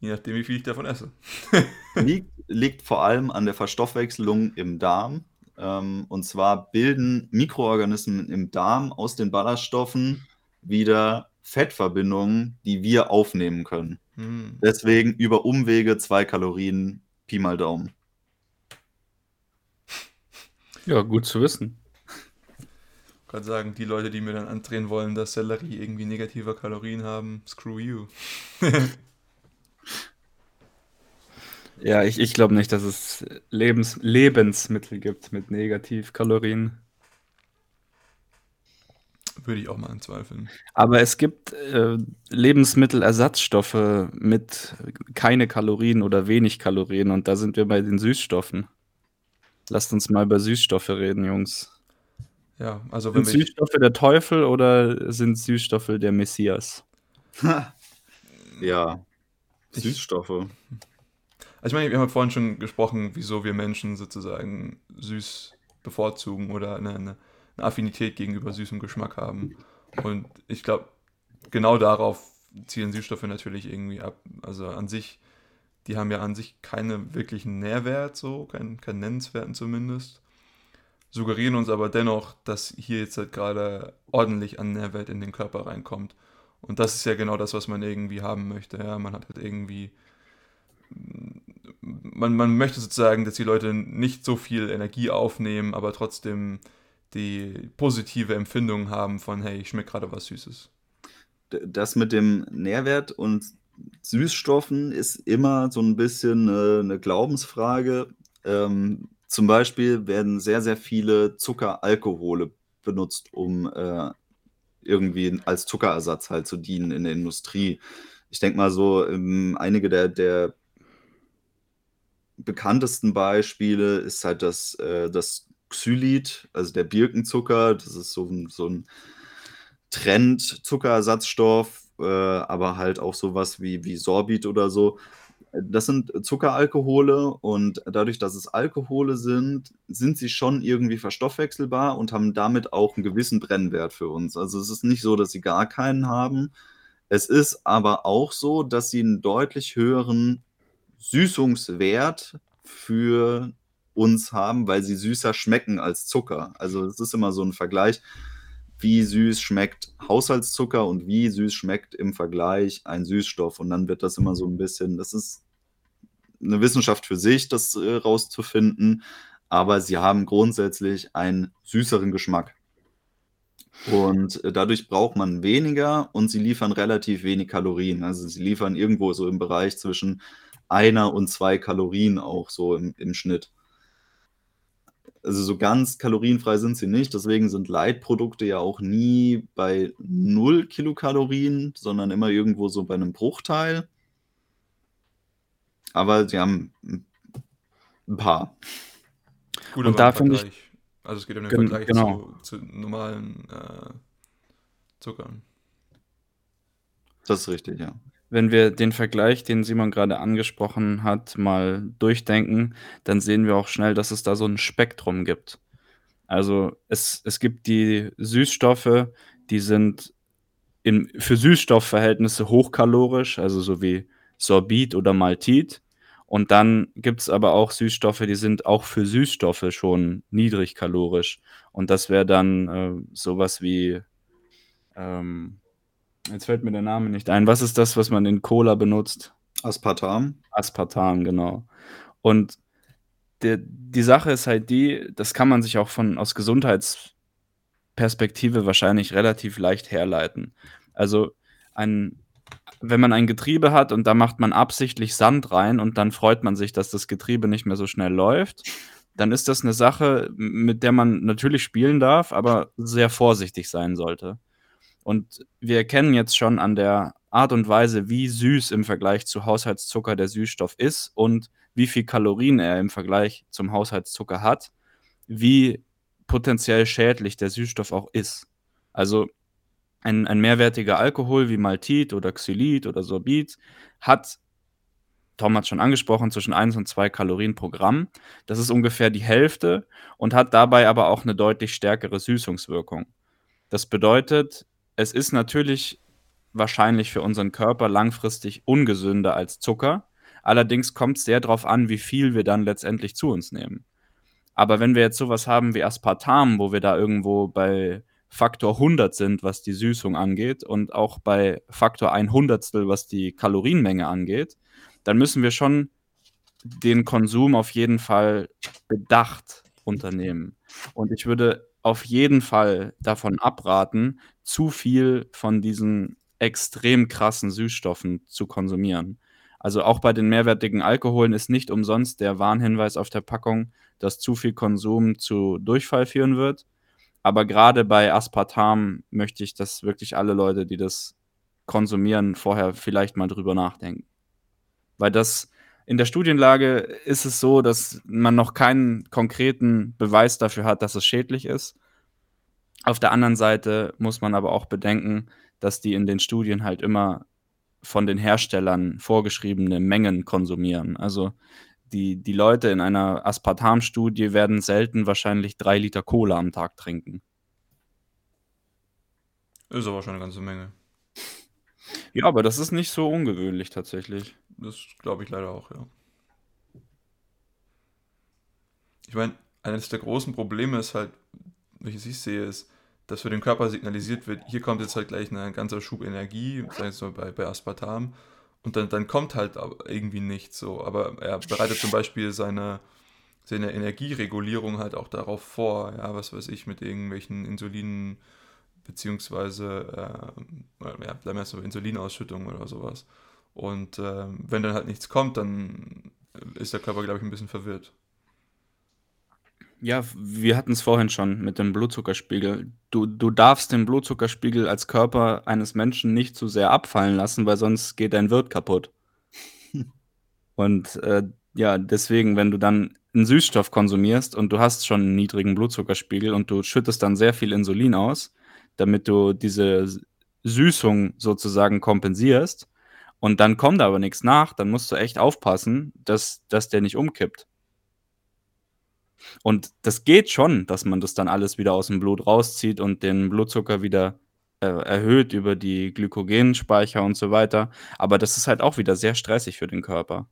je nachdem, wie viel ich davon esse. [LAUGHS] liegt, liegt vor allem an der Verstoffwechselung im Darm. Ähm, und zwar bilden Mikroorganismen im Darm aus den Ballaststoffen wieder Fettverbindungen, die wir aufnehmen können. Hm. Deswegen über Umwege zwei Kalorien, Pi mal Daumen. Ja, gut zu wissen. Ich kann sagen, die Leute, die mir dann andrehen wollen, dass Sellerie irgendwie negative Kalorien haben, screw you. [LAUGHS] ja, ich, ich glaube nicht, dass es Lebens Lebensmittel gibt mit Negativkalorien. Würde ich auch mal anzweifeln. Aber es gibt äh, Lebensmittelersatzstoffe mit keine Kalorien oder wenig Kalorien und da sind wir bei den Süßstoffen. Lasst uns mal über Süßstoffe reden, Jungs. Ja, also wenn Sind wir Süßstoffe der Teufel oder sind Süßstoffe der Messias? [LAUGHS] ja. Ich- Süßstoffe. Also ich meine, wir haben vorhin schon gesprochen, wieso wir Menschen sozusagen süß bevorzugen oder eine, eine, eine Affinität gegenüber süßem Geschmack haben. Und ich glaube, genau darauf zielen Süßstoffe natürlich irgendwie ab. Also an sich, die haben ja an sich keinen wirklichen Nährwert, so, keinen, keinen nennenswerten zumindest. Suggerieren uns aber dennoch, dass hier jetzt halt gerade ordentlich an Nährwert in den Körper reinkommt. Und das ist ja genau das, was man irgendwie haben möchte. Ja, man hat halt irgendwie man, man möchte sozusagen, dass die Leute nicht so viel Energie aufnehmen, aber trotzdem die positive Empfindung haben von, hey, ich schmecke gerade was Süßes. Das mit dem Nährwert und Süßstoffen ist immer so ein bisschen eine, eine Glaubensfrage. Ähm, zum Beispiel werden sehr, sehr viele Zuckeralkohole benutzt, um äh, irgendwie als Zuckerersatz halt zu dienen in der Industrie. Ich denke mal so, ähm, einige der, der bekanntesten Beispiele ist halt das, äh, das Xylit, also der Birkenzucker. Das ist so, so ein Trend-Zuckerersatzstoff, äh, aber halt auch sowas wie, wie Sorbit oder so. Das sind Zuckeralkohole und dadurch, dass es Alkohole sind, sind sie schon irgendwie verstoffwechselbar und haben damit auch einen gewissen Brennwert für uns. Also es ist nicht so, dass sie gar keinen haben. Es ist aber auch so, dass sie einen deutlich höheren Süßungswert für uns haben, weil sie süßer schmecken als Zucker. Also es ist immer so ein Vergleich, wie süß schmeckt Haushaltszucker und wie süß schmeckt im Vergleich ein Süßstoff. Und dann wird das immer so ein bisschen, das ist eine Wissenschaft für sich, das äh, rauszufinden, aber sie haben grundsätzlich einen süßeren Geschmack. Und äh, dadurch braucht man weniger und sie liefern relativ wenig Kalorien. Also sie liefern irgendwo so im Bereich zwischen einer und zwei Kalorien auch so im, im Schnitt. Also so ganz kalorienfrei sind sie nicht, deswegen sind Leitprodukte ja auch nie bei 0 Kilokalorien, sondern immer irgendwo so bei einem Bruchteil. Aber sie haben ein paar. Gut, Und aber da finde ich-. Also es geht um den Vergleich genau. zu, zu normalen äh, Zuckern. Das ist richtig, ja. Wenn wir den Vergleich, den Simon gerade angesprochen hat, mal durchdenken, dann sehen wir auch schnell, dass es da so ein Spektrum gibt. Also es, es gibt die Süßstoffe, die sind in, für Süßstoffverhältnisse hochkalorisch, also so wie Sorbit oder Maltit. Und dann gibt es aber auch Süßstoffe, die sind auch für Süßstoffe schon niedrigkalorisch. Und das wäre dann äh, sowas wie, ähm, jetzt fällt mir der Name nicht ein. Was ist das, was man in Cola benutzt? Aspartam. Aspartam, genau. Und der, die Sache ist halt die, das kann man sich auch von aus Gesundheitsperspektive wahrscheinlich relativ leicht herleiten. Also ein, wenn man ein Getriebe hat und da macht man absichtlich Sand rein und dann freut man sich, dass das Getriebe nicht mehr so schnell läuft, dann ist das eine Sache, mit der man natürlich spielen darf, aber sehr vorsichtig sein sollte. Und wir erkennen jetzt schon an der Art und Weise, wie süß im Vergleich zu Haushaltszucker der Süßstoff ist und wie viel Kalorien er im Vergleich zum Haushaltszucker hat, wie potenziell schädlich der Süßstoff auch ist. Also ein, ein mehrwertiger Alkohol wie Maltit oder Xylit oder Sorbit hat, Tom hat schon angesprochen, zwischen 1 und 2 Kalorien pro Gramm. Das ist ungefähr die Hälfte und hat dabei aber auch eine deutlich stärkere Süßungswirkung. Das bedeutet, es ist natürlich wahrscheinlich für unseren Körper langfristig ungesünder als Zucker. Allerdings kommt es sehr darauf an, wie viel wir dann letztendlich zu uns nehmen. Aber wenn wir jetzt sowas haben wie Aspartam, wo wir da irgendwo bei Faktor 100 sind, was die Süßung angeht, und auch bei Faktor 100, was die Kalorienmenge angeht, dann müssen wir schon den Konsum auf jeden Fall bedacht unternehmen. Und ich würde auf jeden Fall davon abraten, zu viel von diesen extrem krassen Süßstoffen zu konsumieren. Also auch bei den mehrwertigen Alkoholen ist nicht umsonst der Warnhinweis auf der Packung, dass zu viel Konsum zu Durchfall führen wird. Aber gerade bei Aspartam möchte ich, dass wirklich alle Leute, die das konsumieren, vorher vielleicht mal drüber nachdenken. Weil das in der Studienlage ist es so, dass man noch keinen konkreten Beweis dafür hat, dass es schädlich ist. Auf der anderen Seite muss man aber auch bedenken, dass die in den Studien halt immer von den Herstellern vorgeschriebene Mengen konsumieren. Also die, die Leute in einer Aspartam-Studie werden selten wahrscheinlich drei Liter Cola am Tag trinken. Ist aber schon eine ganze Menge. Ja, aber das ist nicht so ungewöhnlich tatsächlich. Das glaube ich leider auch, ja. Ich meine, eines der großen Probleme ist halt, welches ich sehe, ist, dass für den Körper signalisiert wird, hier kommt jetzt halt gleich ein ganzer Schub Energie, sei es so bei, bei Aspartam, und dann, dann kommt halt irgendwie nichts so. Aber er bereitet zum Beispiel seine, seine Energieregulierung halt auch darauf vor, ja, was weiß ich, mit irgendwelchen Insulinen, beziehungsweise, äh, ja, bleiben erst so Insulinausschüttung oder sowas. Und äh, wenn dann halt nichts kommt, dann ist der Körper, glaube ich, ein bisschen verwirrt. Ja, wir hatten es vorhin schon mit dem Blutzuckerspiegel. Du, du darfst den Blutzuckerspiegel als Körper eines Menschen nicht zu sehr abfallen lassen, weil sonst geht dein Wirt kaputt. [LAUGHS] Und äh, ja, deswegen, wenn du dann einen Süßstoff konsumierst und du hast schon einen niedrigen Blutzuckerspiegel und du schüttest dann sehr viel Insulin aus, damit du diese Süßung sozusagen kompensierst, und dann kommt aber nichts nach, dann musst du echt aufpassen, dass, dass der nicht umkippt. Und das geht schon, dass man das dann alles wieder aus dem Blut rauszieht und den Blutzucker wieder äh, erhöht über die Glykogenspeicher und so weiter. Aber das ist halt auch wieder sehr stressig für den Körper.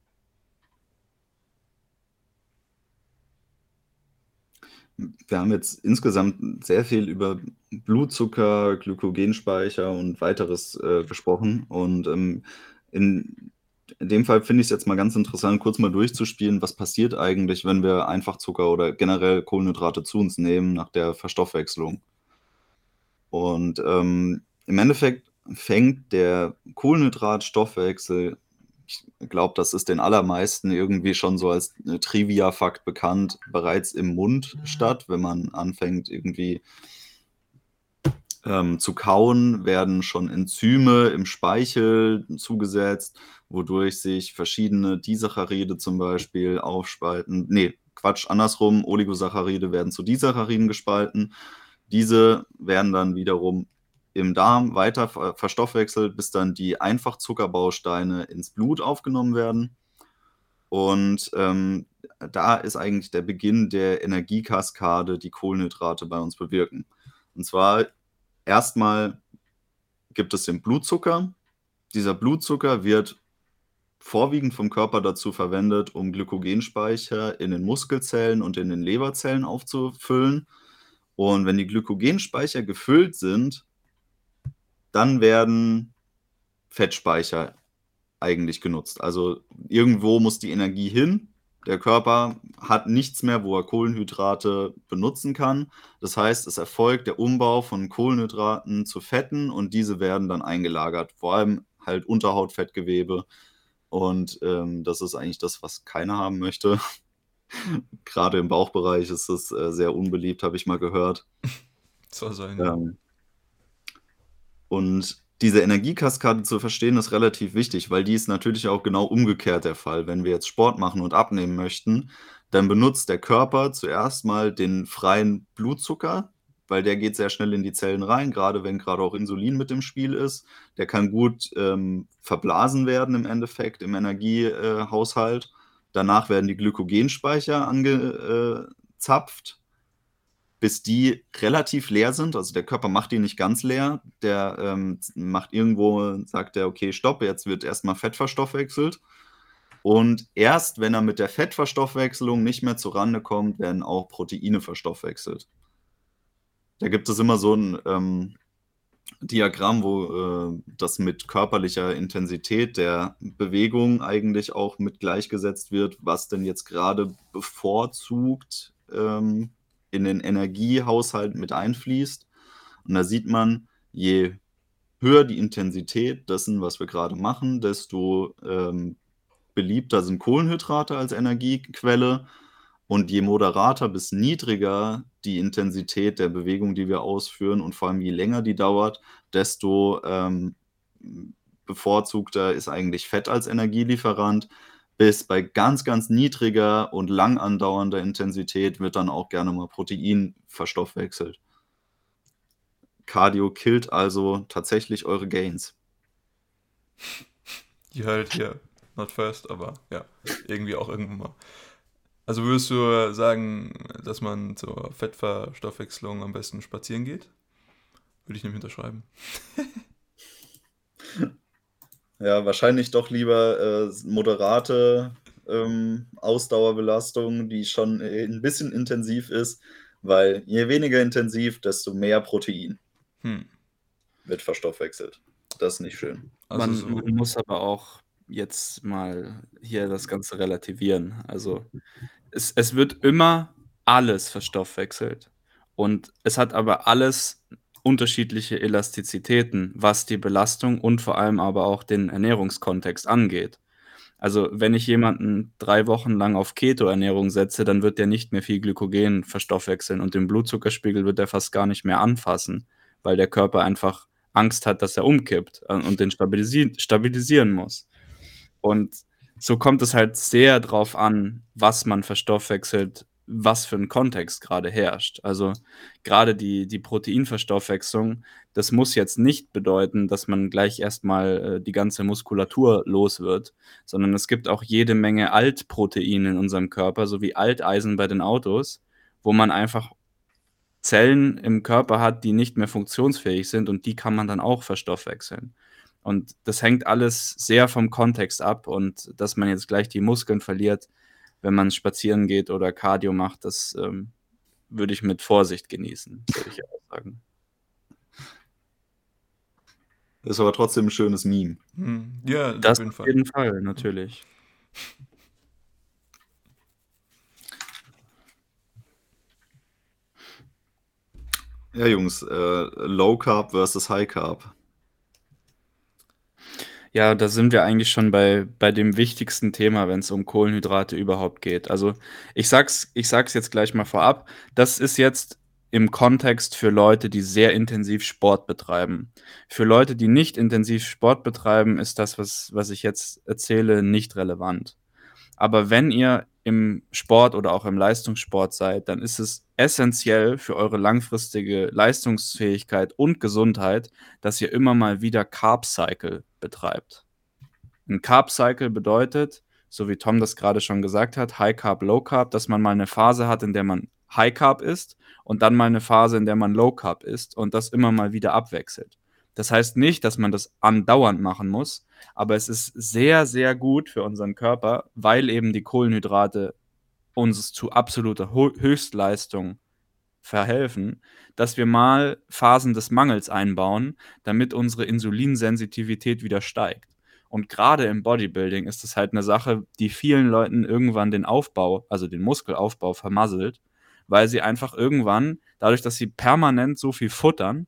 Wir haben jetzt insgesamt sehr viel über Blutzucker, Glykogenspeicher und weiteres äh, gesprochen. Und ähm, in in dem Fall finde ich es jetzt mal ganz interessant, kurz mal durchzuspielen, was passiert eigentlich, wenn wir Einfachzucker oder generell Kohlenhydrate zu uns nehmen nach der Verstoffwechslung. Und ähm, im Endeffekt fängt der Kohlenhydratstoffwechsel, ich glaube, das ist den allermeisten irgendwie schon so als Trivia-Fakt bekannt, bereits im Mund statt, wenn man anfängt irgendwie ähm, zu kauen, werden schon Enzyme im Speichel zugesetzt wodurch sich verschiedene Disaccharide zum Beispiel aufspalten. Nee, Quatsch, andersrum, Oligosaccharide werden zu Disacchariden gespalten. Diese werden dann wiederum im Darm weiter verstoffwechselt, bis dann die Einfachzuckerbausteine ins Blut aufgenommen werden. Und ähm, da ist eigentlich der Beginn der Energiekaskade, die Kohlenhydrate bei uns bewirken. Und zwar erstmal gibt es den Blutzucker. Dieser Blutzucker wird vorwiegend vom Körper dazu verwendet, um Glykogenspeicher in den Muskelzellen und in den Leberzellen aufzufüllen. Und wenn die Glykogenspeicher gefüllt sind, dann werden Fettspeicher eigentlich genutzt. Also irgendwo muss die Energie hin. Der Körper hat nichts mehr, wo er Kohlenhydrate benutzen kann. Das heißt, es erfolgt der Umbau von Kohlenhydraten zu Fetten und diese werden dann eingelagert, vor allem halt Unterhautfettgewebe und ähm, das ist eigentlich das, was keiner haben möchte. [LAUGHS] Gerade im Bauchbereich ist das äh, sehr unbeliebt, habe ich mal gehört. [LAUGHS] Soll sein. Ähm, und diese Energiekaskade zu verstehen, ist relativ wichtig, weil die ist natürlich auch genau umgekehrt der Fall. Wenn wir jetzt Sport machen und abnehmen möchten, dann benutzt der Körper zuerst mal den freien Blutzucker, weil der geht sehr schnell in die Zellen rein, gerade wenn gerade auch Insulin mit im Spiel ist. Der kann gut ähm, verblasen werden im Endeffekt im Energiehaushalt. Äh, Danach werden die Glykogenspeicher angezapft, bis die relativ leer sind. Also der Körper macht die nicht ganz leer. Der ähm, macht irgendwo, sagt er, okay, stopp, jetzt wird erstmal Fett verstoffwechselt. Und erst wenn er mit der Fettverstoffwechselung nicht mehr zurande kommt, werden auch Proteine verstoffwechselt. Da gibt es immer so ein ähm, Diagramm, wo äh, das mit körperlicher Intensität der Bewegung eigentlich auch mit gleichgesetzt wird, was denn jetzt gerade bevorzugt ähm, in den Energiehaushalt mit einfließt. Und da sieht man, je höher die Intensität dessen, was wir gerade machen, desto ähm, beliebter sind Kohlenhydrate als Energiequelle Und je moderater bis niedriger die Intensität der Bewegung, die wir ausführen und vor allem je länger die dauert, desto ähm, bevorzugter ist eigentlich Fett als Energielieferant. Bis bei ganz, ganz niedriger und lang andauernder Intensität wird dann auch gerne mal Protein verstoffwechselt. Cardio killt also tatsächlich eure Gains. Die halt hier, not first, aber ja, irgendwie auch irgendwann mal. Also würdest du sagen, dass man zur Fettverstoffwechslung am besten spazieren geht? Würde ich nicht unterschreiben. [LAUGHS] ja, wahrscheinlich doch lieber äh, moderate ähm, Ausdauerbelastung, die schon äh, ein bisschen intensiv ist, weil je weniger intensiv, desto mehr Protein hm. wird verstoffwechselt. Das ist nicht schön. Also man, so. man muss aber auch jetzt mal hier das Ganze relativieren. Also es, es wird immer alles verstoffwechselt. Und es hat aber alles unterschiedliche Elastizitäten, was die Belastung und vor allem aber auch den Ernährungskontext angeht. Also wenn ich jemanden drei Wochen lang auf Keto-Ernährung setze, dann wird der nicht mehr viel Glykogen verstoffwechseln und den Blutzuckerspiegel wird er fast gar nicht mehr anfassen, weil der Körper einfach Angst hat, dass er umkippt äh, und den stabilisi stabilisieren muss. Und so kommt es halt sehr drauf an, was man verstoffwechselt, was für ein Kontext gerade herrscht. Also gerade die, die Proteinverstoffwechslung, das muss jetzt nicht bedeuten, dass man gleich erstmal äh, die ganze Muskulatur los wird, sondern es gibt auch jede Menge Altproteine in unserem Körper, sowie Alteisen bei den Autos, wo man einfach Zellen im Körper hat, die nicht mehr funktionsfähig sind und die kann man dann auch verstoffwechseln. Und das hängt alles sehr vom Kontext ab und dass man jetzt gleich die Muskeln verliert, wenn man spazieren geht oder Cardio macht, das ähm, würde ich mit Vorsicht genießen, würde ich auch sagen. Das ist aber trotzdem ein schönes Meme. Hm. Ja, das auf jeden, auf jeden Fall. Fall, natürlich. Ja, Jungs, äh, Low Carb versus High Carb. Ja, da sind wir eigentlich schon bei, bei dem wichtigsten Thema, wenn es um Kohlenhydrate überhaupt geht. Also ich sag's, ich sag's jetzt gleich mal vorab. Das ist jetzt im Kontext für Leute, die sehr intensiv Sport betreiben. Für Leute, die nicht intensiv Sport betreiben, ist das, was, was ich jetzt erzähle, nicht relevant. Aber wenn ihr im Sport oder auch im Leistungssport seid, dann ist es essentiell für eure langfristige Leistungsfähigkeit und Gesundheit, dass ihr immer mal wieder Carb Cycle betreibt. Ein Carb Cycle bedeutet, so wie Tom das gerade schon gesagt hat, High Carb, Low Carb, dass man mal eine Phase hat, in der man High Carb isst und dann mal eine Phase, in der man Low Carb isst und das immer mal wieder abwechselt. Das heißt nicht, dass man das andauernd machen muss, aber es ist sehr, sehr gut für unseren Körper, weil eben die Kohlenhydrate uns zu absoluter Höchstleistung verhelfen, dass wir mal Phasen des Mangels einbauen, damit unsere Insulinsensitivität wieder steigt. Und gerade im Bodybuilding ist es halt eine Sache, die vielen Leuten irgendwann den Aufbau, also den Muskelaufbau vermasselt, weil sie einfach irgendwann, dadurch, dass sie permanent so viel futtern,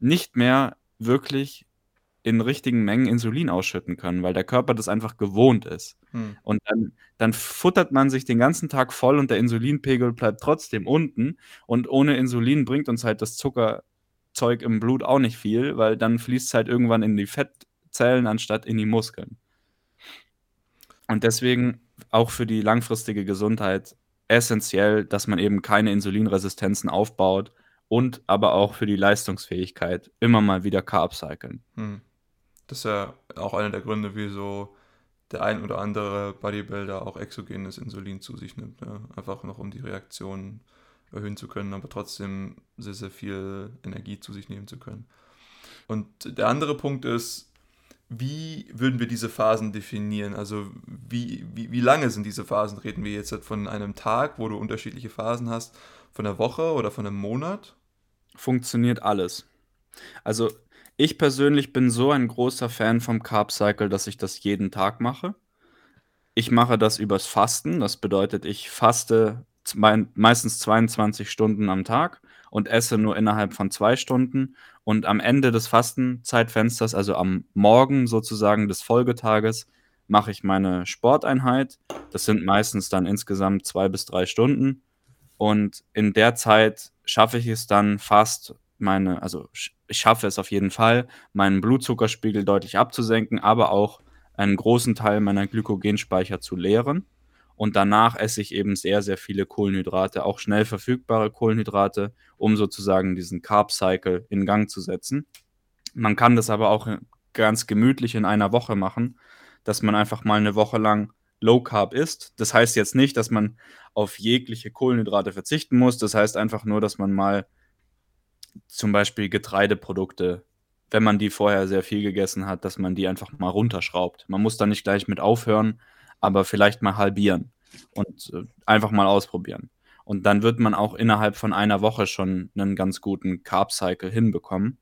nicht mehr wirklich in richtigen Mengen Insulin ausschütten können, weil der Körper das einfach gewohnt ist. Hm. Und dann, dann futtert man sich den ganzen Tag voll und der Insulinpegel bleibt trotzdem unten. Und ohne Insulin bringt uns halt das Zuckerzeug im Blut auch nicht viel, weil dann fließt es halt irgendwann in die Fettzellen anstatt in die Muskeln. Und deswegen auch für die langfristige Gesundheit essentiell, dass man eben keine Insulinresistenzen aufbaut und aber auch für die Leistungsfähigkeit immer mal wieder Carb cyclen. Hm. Das ist ja auch einer der Gründe, wieso der ein oder andere Bodybuilder auch exogenes Insulin zu sich nimmt. Ne? Einfach noch um die Reaktion erhöhen zu können, aber trotzdem sehr, sehr viel Energie zu sich nehmen zu können. Und der andere Punkt ist, wie würden wir diese Phasen definieren? Also wie, wie, wie lange sind diese Phasen? Reden wir jetzt von einem Tag, wo du unterschiedliche Phasen hast, von einer Woche oder von einem Monat? Funktioniert alles. Also ich persönlich bin so ein großer Fan vom Carb Cycle, dass ich das jeden Tag mache. Ich mache das übers Fasten. Das bedeutet, ich faste meistens 22 Stunden am Tag und esse nur innerhalb von zwei Stunden. Und am Ende des Fastenzeitfensters, also am Morgen sozusagen des Folgetages, mache ich meine Sporteinheit. Das sind meistens dann insgesamt zwei bis drei Stunden. Und in der Zeit schaffe ich es dann fast, meine, also ich schaffe es auf jeden Fall, meinen Blutzuckerspiegel deutlich abzusenken, aber auch einen großen Teil meiner Glykogenspeicher zu leeren. Und danach esse ich eben sehr, sehr viele Kohlenhydrate, auch schnell verfügbare Kohlenhydrate, um sozusagen diesen Carb-Cycle in Gang zu setzen. Man kann das aber auch ganz gemütlich in einer Woche machen, dass man einfach mal eine Woche lang Low Carb isst. Das heißt jetzt nicht, dass man auf jegliche Kohlenhydrate verzichten muss. Das heißt einfach nur, dass man mal zum Beispiel Getreideprodukte, wenn man die vorher sehr viel gegessen hat, dass man die einfach mal runterschraubt. Man muss da nicht gleich mit aufhören, aber vielleicht mal halbieren und äh, einfach mal ausprobieren. Und dann wird man auch innerhalb von einer Woche schon einen ganz guten Carb-Cycle hinbekommen.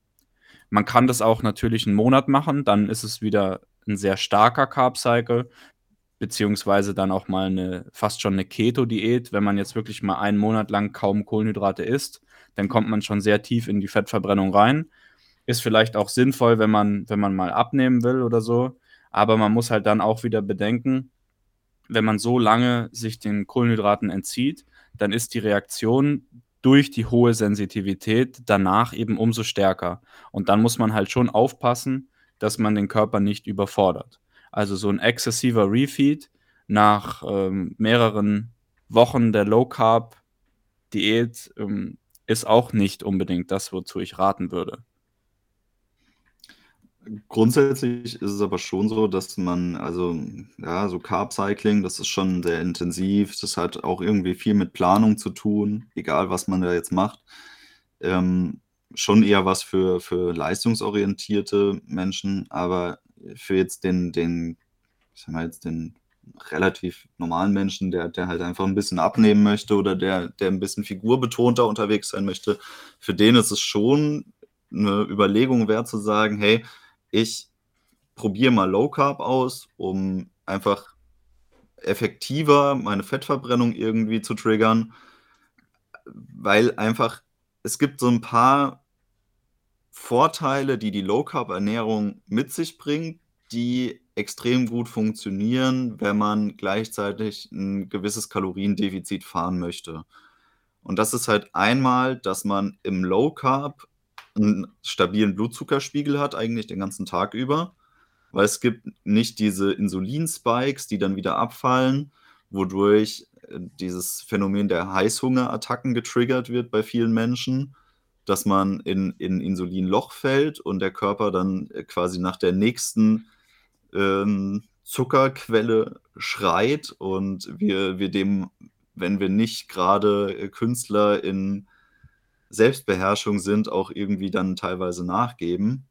Man kann das auch natürlich einen Monat machen, dann ist es wieder ein sehr starker Carb-Cycle, beziehungsweise dann auch mal eine fast schon eine Keto-Diät. Wenn man jetzt wirklich mal einen Monat lang kaum Kohlenhydrate isst, dann kommt man schon sehr tief in die Fettverbrennung rein. Ist vielleicht auch sinnvoll, wenn man, wenn man mal abnehmen will oder so. Aber man muss halt dann auch wieder bedenken, wenn man so lange sich den Kohlenhydraten entzieht, dann ist die Reaktion durch die hohe Sensitivität danach eben umso stärker. Und dann muss man halt schon aufpassen, dass man den Körper nicht überfordert. Also so ein exzessiver Refeed nach ähm, mehreren Wochen der Low Carb Diät ähm, ist auch nicht unbedingt das, wozu ich raten würde. Grundsätzlich ist es aber schon so, dass man, also ja, so Carb Cycling, das ist schon sehr intensiv. Das hat auch irgendwie viel mit Planung zu tun, egal was man da jetzt macht. Ähm, schon eher was für, für leistungsorientierte Menschen, aber für jetzt den, den, ich sag mal jetzt den relativ normalen Menschen, der, der halt einfach ein bisschen abnehmen möchte oder der, der ein bisschen figurbetonter unterwegs sein möchte, für den ist es schon eine Überlegung wert zu sagen, hey, ich probiere mal Low Carb aus, um einfach effektiver meine Fettverbrennung irgendwie zu triggern, weil einfach es gibt so ein paar Vorteile, die die Low Carb Ernährung mit sich bringt, die extrem gut funktionieren, wenn man gleichzeitig ein gewisses Kaloriendefizit fahren möchte. Und das ist halt einmal, dass man im Low Carb einen stabilen Blutzuckerspiegel hat, eigentlich den ganzen Tag über, weil es gibt nicht diese Insulinspikes, die dann wieder abfallen, wodurch äh, dieses Phänomen der Heißhungerattacken getriggert wird bei vielen Menschen, dass man in, in Insulinloch fällt und der Körper dann äh, quasi nach der nächsten ähm, Zuckerquelle schreit und wir, wir dem, wenn wir nicht gerade äh, Künstler in Selbstbeherrschung sind, auch irgendwie dann teilweise nachgeben.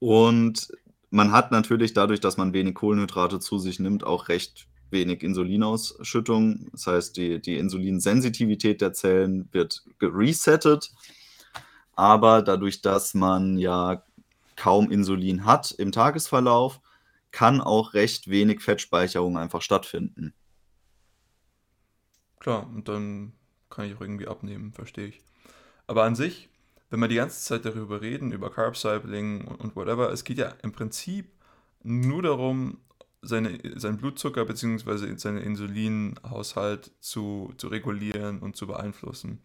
Und man hat natürlich dadurch, dass man wenig Kohlenhydrate zu sich nimmt, auch recht wenig Insulinausschüttung. Das heißt, die, die Insulinsensitivität der Zellen wird resettet. Aber dadurch, dass man ja kaum Insulin hat im Tagesverlauf, kann auch recht wenig Fettspeicherung einfach stattfinden. Klar, und dann kann ich auch irgendwie abnehmen, verstehe ich. Aber an sich, wenn wir die ganze Zeit darüber reden, über Carb Cycling und whatever, es geht ja im Prinzip nur darum, seine, seinen Blutzucker bzw. seinen Insulinhaushalt zu, zu regulieren und zu beeinflussen.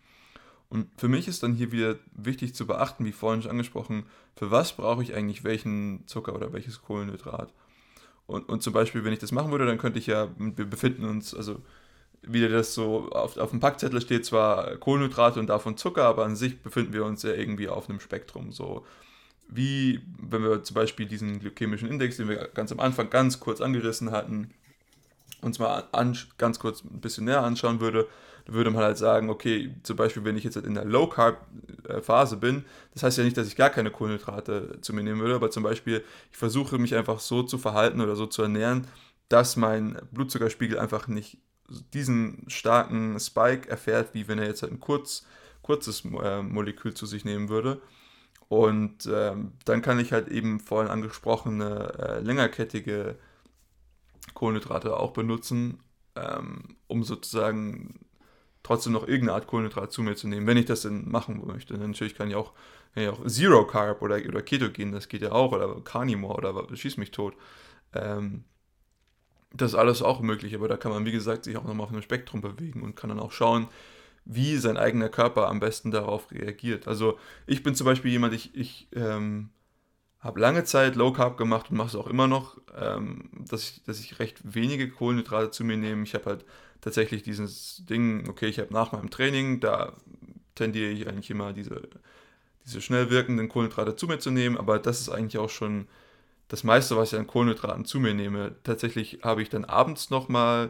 Und für mich ist dann hier wieder wichtig zu beachten, wie vorhin schon angesprochen, für was brauche ich eigentlich welchen Zucker oder welches Kohlenhydrat. Und, und zum Beispiel, wenn ich das machen würde, dann könnte ich ja, wir befinden uns, also wie das so auf, auf dem Packzettel steht, zwar Kohlenhydrate und davon Zucker, aber an sich befinden wir uns ja irgendwie auf einem Spektrum. So wie, wenn wir zum Beispiel diesen glykämischen Index, den wir ganz am Anfang ganz kurz angerissen hatten, uns mal an, ganz kurz ein bisschen näher anschauen würde, würde man halt sagen, okay, zum Beispiel, wenn ich jetzt in der Low-Carb-Phase bin, das heißt ja nicht, dass ich gar keine Kohlenhydrate zu mir nehmen würde, aber zum Beispiel, ich versuche mich einfach so zu verhalten oder so zu ernähren, dass mein Blutzuckerspiegel einfach nicht diesen starken Spike erfährt, wie wenn er jetzt halt ein kurz, kurzes äh, Molekül zu sich nehmen würde. Und ähm, dann kann ich halt eben vorhin angesprochene äh, längerkettige Kohlenhydrate auch benutzen, ähm, um sozusagen trotzdem noch irgendeine Art Kohlenhydrat zu mir zu nehmen, wenn ich das denn machen möchte. Natürlich kann ich auch, kann ich auch Zero Carb oder, oder Ketogen, das geht ja auch, oder Carnivore oder schieß mich tot. Ähm, das ist alles auch möglich, aber da kann man, wie gesagt, sich auch nochmal auf einem Spektrum bewegen und kann dann auch schauen, wie sein eigener Körper am besten darauf reagiert. Also ich bin zum Beispiel jemand, ich, ich ähm, habe lange Zeit Low Carb gemacht und mache es auch immer noch, ähm, dass, ich, dass ich recht wenige Kohlenhydrate zu mir nehme. Ich habe halt tatsächlich dieses Ding, okay, ich habe nach meinem Training, da tendiere ich eigentlich immer diese, diese schnell wirkenden Kohlenhydrate zu mir zu nehmen, aber das ist eigentlich auch schon das meiste, was ich an Kohlenhydraten zu mir nehme. Tatsächlich habe ich dann abends nochmal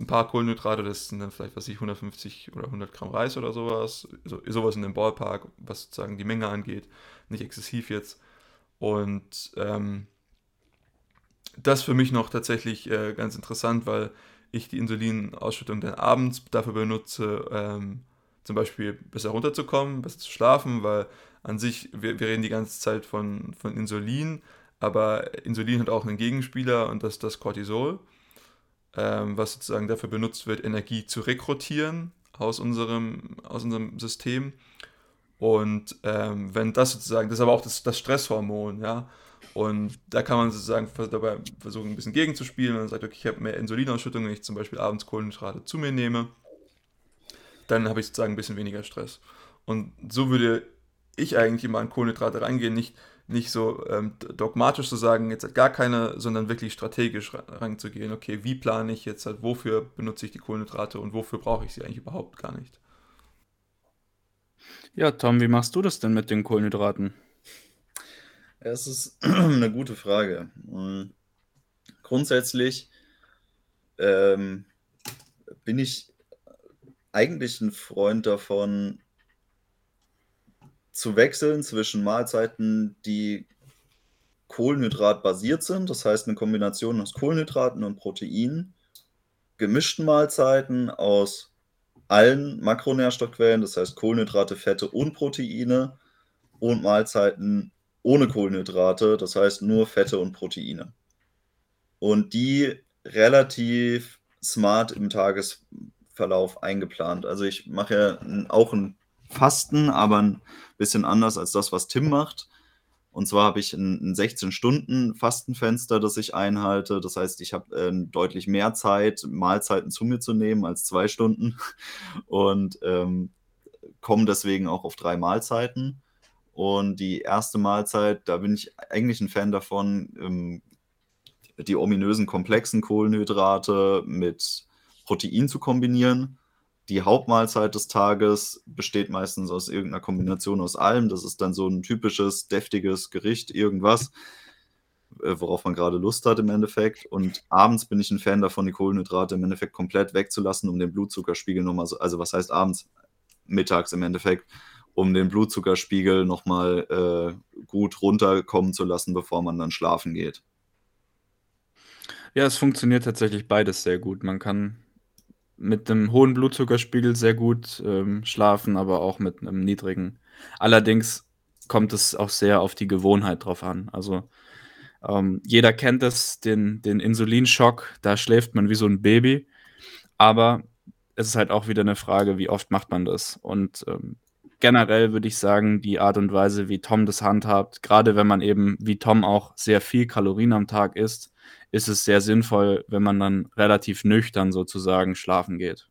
ein paar Kohlenhydrate, das sind dann vielleicht, was ich, 150 oder 100 Gramm Reis oder sowas, so, sowas in dem Ballpark, was sozusagen die Menge angeht, nicht exzessiv jetzt. Und ähm, das für mich noch tatsächlich äh, ganz interessant, weil ich die Insulinausschüttung dann abends dafür benutze, ähm, zum Beispiel besser runterzukommen, besser zu schlafen, weil an sich, wir, wir reden die ganze Zeit von, von Insulin, aber Insulin hat auch einen Gegenspieler und das ist das Cortisol, ähm, was sozusagen dafür benutzt wird, Energie zu rekrutieren aus unserem, aus unserem System. Und ähm, wenn das sozusagen, das ist aber auch das, das Stresshormon, ja. Und da kann man sozusagen dabei versuchen, ein bisschen gegenzuspielen. Dann sagt, okay, ich habe mehr Insulinausschüttung, wenn ich zum Beispiel abends Kohlenhydrate zu mir nehme. Dann habe ich sozusagen ein bisschen weniger Stress. Und so würde ich eigentlich immer an Kohlenhydrate reingehen. Nicht, nicht so ähm, dogmatisch zu sagen, jetzt hat gar keine, sondern wirklich strategisch reinzugehen. Okay, wie plane ich jetzt halt, wofür benutze ich die Kohlenhydrate und wofür brauche ich sie eigentlich überhaupt gar nicht? Ja, Tom, wie machst du das denn mit den Kohlenhydraten? Es ist [CLEARS THROAT] eine gute Frage. Hm, grundsätzlich ähm, bin ich eigentlich ein Freund davon, zu wechseln zwischen Mahlzeiten, die kohlenhydratbasiert sind, das heißt eine Kombination aus Kohlenhydraten und Proteinen, gemischten Mahlzeiten aus allen Makronährstoffquellen, das heißt Kohlenhydrate, Fette und Proteine und Mahlzeiten ohne Kohlenhydrate, das heißt nur Fette und Proteine. Und die relativ smart im Tagesverlauf eingeplant. Also ich mache ja auch ein Fasten, aber ein bisschen anders als das, was Tim macht. Und zwar habe ich ein, ein 16-Stunden-Fastenfenster, das ich einhalte. Das heißt, ich habe äh, deutlich mehr Zeit, Mahlzeiten zu mir zu nehmen als zwei Stunden [LAUGHS] und ähm, komme deswegen auch auf drei Mahlzeiten. Und die erste Mahlzeit, da bin ich eigentlich ein Fan davon, ähm, die ominösen komplexen Kohlenhydrate mit Protein zu kombinieren die Hauptmahlzeit des Tages besteht meistens aus irgendeiner Kombination aus allem. Das ist dann so ein typisches, deftiges Gericht, irgendwas, äh, worauf man gerade Lust hat im Endeffekt. Und abends bin ich ein Fan davon, die Kohlenhydrate im Endeffekt komplett wegzulassen, um den Blutzuckerspiegel nochmal, so, also was heißt abends? Mittags im Endeffekt, um den Blutzuckerspiegel nochmal äh, gut runterkommen zu lassen, bevor man dann schlafen geht. Ja, es funktioniert tatsächlich beides sehr gut. Man kann mit einem hohen Blutzuckerspiegel sehr gut ähm, schlafen, aber auch mit einem niedrigen. Allerdings kommt es auch sehr auf die Gewohnheit drauf an. Also ähm, jeder kennt es, den, den Insulinschock, da schläft man wie so ein Baby. Aber es ist halt auch wieder eine Frage, wie oft macht man das. Und ähm, generell würde ich sagen, die Art und Weise, wie Tom das handhabt, gerade wenn man eben wie Tom auch sehr viel Kalorien am Tag isst, ist es sehr sinnvoll, wenn man dann relativ nüchtern sozusagen schlafen geht.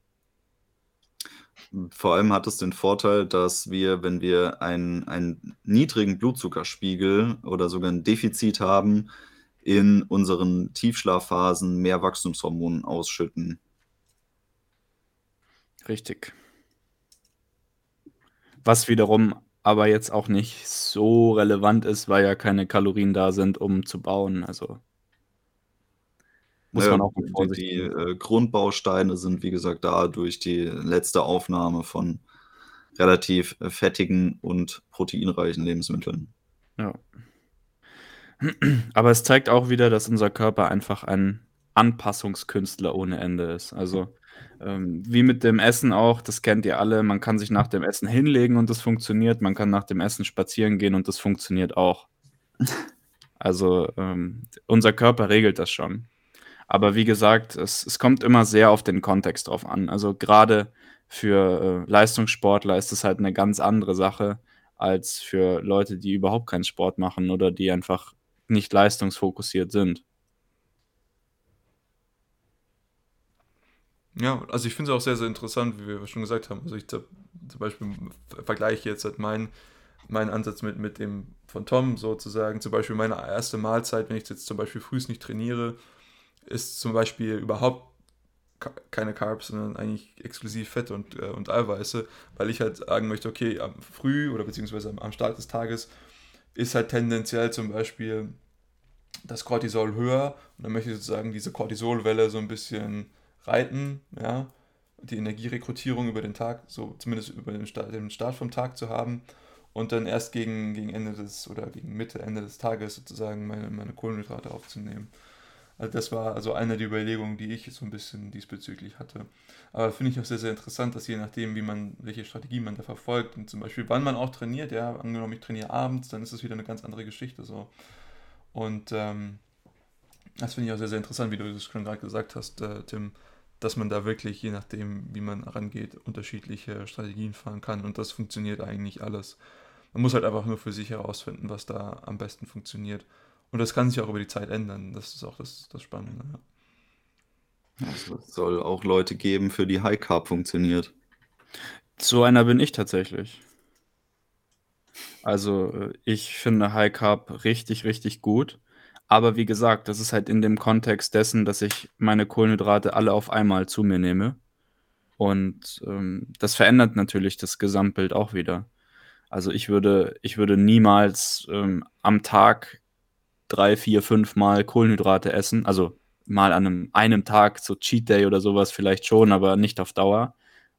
Vor allem hat es den Vorteil, dass wir, wenn wir einen, einen niedrigen Blutzuckerspiegel oder sogar ein Defizit haben, in unseren Tiefschlafphasen mehr Wachstumshormonen ausschütten. Richtig. Was wiederum aber jetzt auch nicht so relevant ist, weil ja keine Kalorien da sind, um zu bauen. Also muss ja, man auch mit Vorsicht Die, die äh, Grundbausteine sind, wie gesagt, da durch die letzte Aufnahme von relativ äh, fettigen und proteinreichen Lebensmitteln. Ja. [CLEARS THROAT] Aber es zeigt auch wieder, dass unser Körper einfach ein Anpassungskünstler ohne Ende ist. Also ähm, wie mit dem Essen auch, das kennt ihr alle, man kann sich nach dem Essen hinlegen und das funktioniert, man kann nach dem Essen spazieren gehen und das funktioniert auch. [LAUGHS] Also ähm, unser Körper regelt das schon. Aber wie gesagt, es, es kommt immer sehr auf den Kontext drauf an. Also gerade für äh, Leistungssportler ist es halt eine ganz andere Sache als für Leute, die überhaupt keinen Sport machen oder die einfach nicht leistungsfokussiert sind. Ja, also ich finde es auch sehr, sehr interessant, wie wir schon gesagt haben. Also ich zum Beispiel vergleiche jetzt halt meinen mein Ansatz mit, mit dem von Tom sozusagen. Zum Beispiel meine erste Mahlzeit, wenn ich jetzt zum Beispiel frühs nicht trainiere, ist zum Beispiel überhaupt keine Carbs, sondern eigentlich exklusiv Fette und, äh, und Eiweiße, weil ich halt sagen möchte, okay, am Früh oder beziehungsweise am, am Start des Tages ist halt tendenziell zum Beispiel das Cortisol höher und dann möchte ich sozusagen diese Cortisolwelle so ein bisschen reiten, ja, die Energierekrutierung über den Tag, so zumindest über den Start, den Start vom Tag zu haben und dann erst gegen, gegen Ende des oder gegen Mitte, Ende des Tages sozusagen meine, meine Kohlenhydrate aufzunehmen. Also das war also eine der Überlegungen, die ich so ein bisschen diesbezüglich hatte. Aber finde ich auch sehr, sehr interessant, dass je nachdem, wie man, welche Strategie man da verfolgt und zum Beispiel, wann man auch trainiert, ja, angenommen ich trainiere abends, dann ist es wieder eine ganz andere Geschichte so. Und ähm, das finde ich auch sehr, sehr interessant, wie du das schon gerade gesagt hast, äh, Tim, dass man da wirklich, je nachdem, wie man rangeht, unterschiedliche Strategien fahren kann. Und das funktioniert eigentlich alles. Man muss halt einfach nur für sich herausfinden, was da am besten funktioniert. Und das kann sich auch über die Zeit ändern. Das ist auch das, das Spannende. Ja. Also es soll auch Leute geben, für die High Carb funktioniert. So einer bin ich tatsächlich. Also äh, ich finde High Carb richtig, richtig gut. Aber wie gesagt, das ist halt in dem Kontext dessen, dass ich meine Kohlenhydrate alle auf einmal zu mir nehme. Und ähm, das verändert natürlich das Gesamtbild auch wieder. Also ich würde, ich würde niemals ähm, am Tag drei, vier, fünf Mal Kohlenhydrate essen. Also mal an einem, einem Tag, so Cheat Day oder sowas vielleicht schon, aber nicht auf Dauer,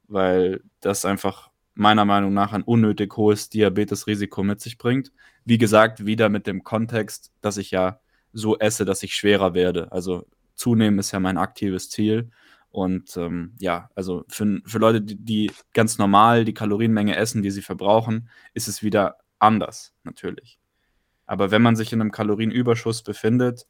weil das einfach meiner Meinung nach ein unnötig hohes Diabetesrisiko mit sich bringt. Wie gesagt, wieder mit dem Kontext, dass ich ja so esse, dass ich schwerer werde. Also zunehmen ist ja mein aktives Ziel. Und ähm, ja, also für, für Leute, die, die ganz normal die Kalorienmenge essen, die sie verbrauchen, ist es wieder anders, natürlich. Aber wenn man sich in einem Kalorienüberschuss befindet,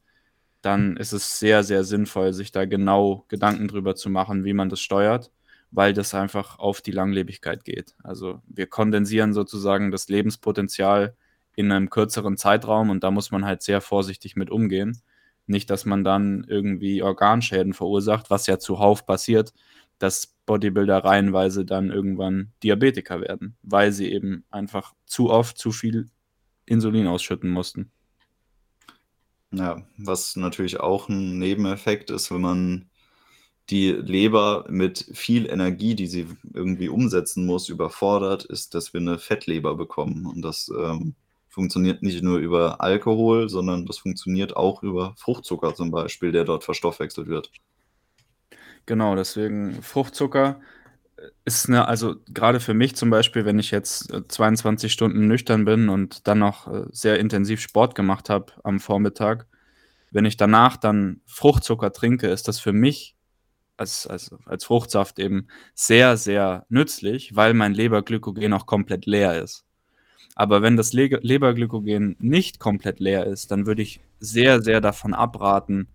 dann ist es sehr, sehr sinnvoll, sich da genau Gedanken drüber zu machen, wie man das steuert, weil das einfach auf die Langlebigkeit geht. Also wir kondensieren sozusagen das Lebenspotenzial in einem kürzeren Zeitraum und da muss man halt sehr vorsichtig mit umgehen. Nicht, dass man dann irgendwie Organschäden verursacht, was ja zuhauf passiert, dass Bodybuilder reihenweise dann irgendwann Diabetiker werden, weil sie eben einfach zu oft zu viel Insulin ausschütten mussten. Ja, was natürlich auch ein Nebeneffekt ist, wenn man die Leber mit viel Energie, die sie irgendwie umsetzen muss, überfordert, ist, dass wir eine Fettleber bekommen. Und das ähm, funktioniert nicht nur über Alkohol, sondern das funktioniert auch über Fruchtzucker zum Beispiel, der dort verstoffwechselt wird. Genau, deswegen Fruchtzucker ist eine, also gerade für mich zum Beispiel, wenn ich jetzt 22 äh, Stunden nüchtern bin und dann noch äh, sehr intensiv Sport gemacht habe am Vormittag, wenn ich danach dann Fruchtzucker trinke, ist das für mich als, als, als Fruchtsaft eben sehr, sehr nützlich, weil mein Leberglykogen auch komplett leer ist. Aber wenn das Le Leberglykogen nicht komplett leer ist, dann würde ich sehr, sehr davon abraten,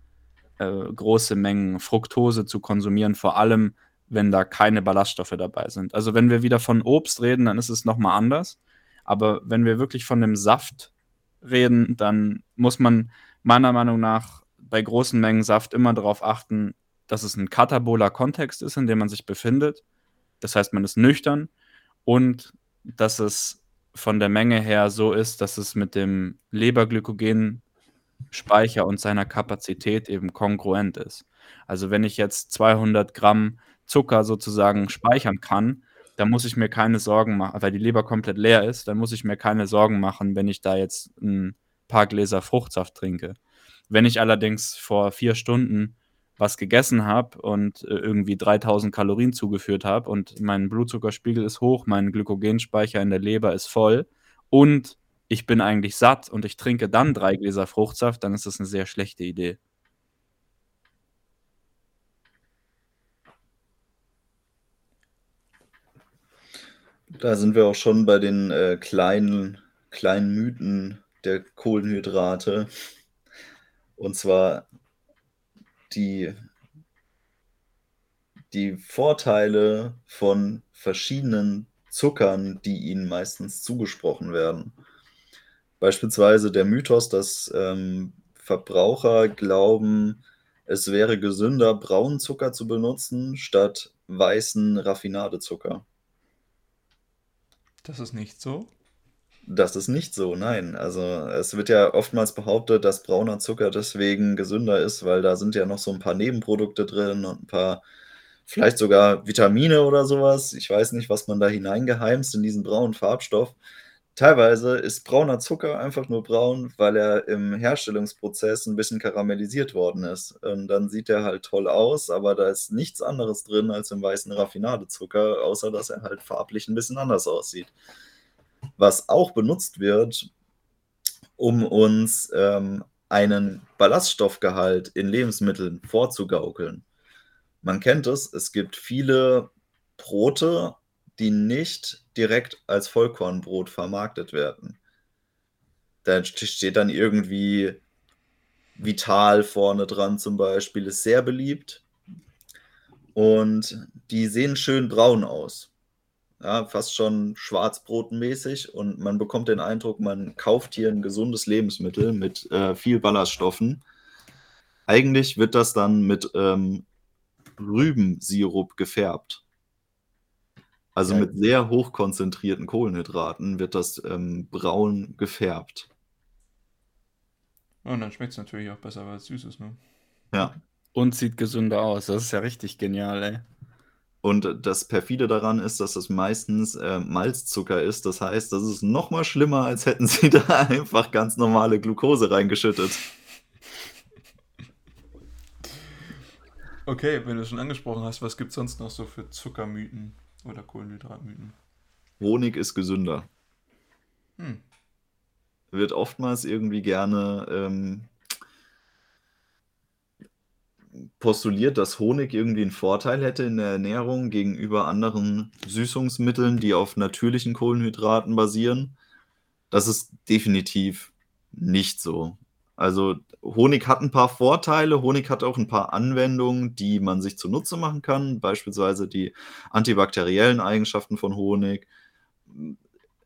äh, große Mengen Fructose zu konsumieren, vor allem wenn da keine Ballaststoffe dabei sind. Also wenn wir wieder von Obst reden, dann ist es nochmal anders. Aber wenn wir wirklich von dem Saft reden, dann muss man meiner Meinung nach bei großen Mengen Saft immer darauf achten, dass es ein kataboler Kontext ist, in dem man sich befindet. Das heißt, man ist nüchtern und dass es von der Menge her so ist, dass es mit dem Leberglykogen-Speicher und seiner Kapazität eben kongruent ist. Also wenn ich jetzt 200 Gramm Zucker sozusagen speichern kann, dann muss ich mir keine Sorgen machen, weil die Leber komplett leer ist, dann muss ich mir keine Sorgen machen, wenn ich da jetzt ein paar Gläser Fruchtsaft trinke. Wenn ich allerdings vor vier Stunden was gegessen habe und äh, irgendwie 3000 Kalorien zugeführt habe und mein Blutzuckerspiegel ist hoch, mein Glykogenspeicher in der Leber ist voll und ich bin eigentlich satt und ich trinke dann drei Gläser Fruchtsaft, dann ist das eine sehr schlechte Idee. Da sind wir auch schon bei den äh, kleinen, kleinen Mythen der Kohlenhydrate. Und zwar die, die Vorteile von verschiedenen Zuckern, die ihnen meistens zugesprochen werden. Beispielsweise der Mythos, dass ähm, Verbraucher glauben, es wäre gesünder, braunen Zucker zu benutzen, statt weißen Raffinadezucker. Das ist nicht so. Das ist nicht so, nein. Also es wird ja oftmals behauptet, dass brauner Zucker deswegen gesünder ist, weil da sind ja noch so ein paar Nebenprodukte drin und ein paar, vielleicht sogar Vitamine oder sowas. Ich weiß nicht, was man da hineingeheimst in diesen braunen Farbstoff. Teilweise ist brauner Zucker einfach nur braun, weil er im Herstellungsprozess ein bisschen karamellisiert worden ist. Und dann sieht er halt toll aus, aber da ist nichts anderes drin als im weißen Raffinadezucker, außer dass er halt farblich ein bisschen anders aussieht. Was auch benutzt wird, um uns ähm, einen Ballaststoffgehalt in Lebensmitteln vorzugaukeln. Man kennt es, es gibt viele Brote, die nicht direkt als Vollkornbrot vermarktet werden. Da steht dann irgendwie Vital vorne dran zum Beispiel, ist sehr beliebt. Und die sehen schön braun aus. Ja, fast schon schwarzbrotenmäßig und man bekommt den Eindruck, man kauft hier ein gesundes Lebensmittel mit äh, viel Ballaststoffen. Eigentlich wird das dann mit ähm, Rübensirup gefärbt. Also Ja. mit sehr hochkonzentrierten Kohlenhydraten wird das ähm, braun gefärbt. Und dann schmeckt es natürlich auch besser, weil es süß ist, ne? Ja. Und sieht gesünder aus. Das ist ja richtig genial, ey. Und das perfide daran ist, dass es meistens äh, Malzzucker ist. Das heißt, das ist noch mal schlimmer, als hätten sie [LAUGHS] da einfach ganz normale Glucose reingeschüttet. Okay, wenn du es schon angesprochen hast, was gibt es sonst noch so für Zuckermythen oder Kohlenhydratmythen? Honig ist gesünder. Hm. Wird oftmals irgendwie gerne ähm, postuliert, dass Honig irgendwie einen Vorteil hätte in der Ernährung gegenüber anderen Süßungsmitteln, die auf natürlichen Kohlenhydraten basieren. Das ist definitiv nicht so. Also Honig hat ein paar Vorteile, Honig hat auch ein paar Anwendungen, die man sich zunutze machen kann, beispielsweise die antibakteriellen Eigenschaften von Honig.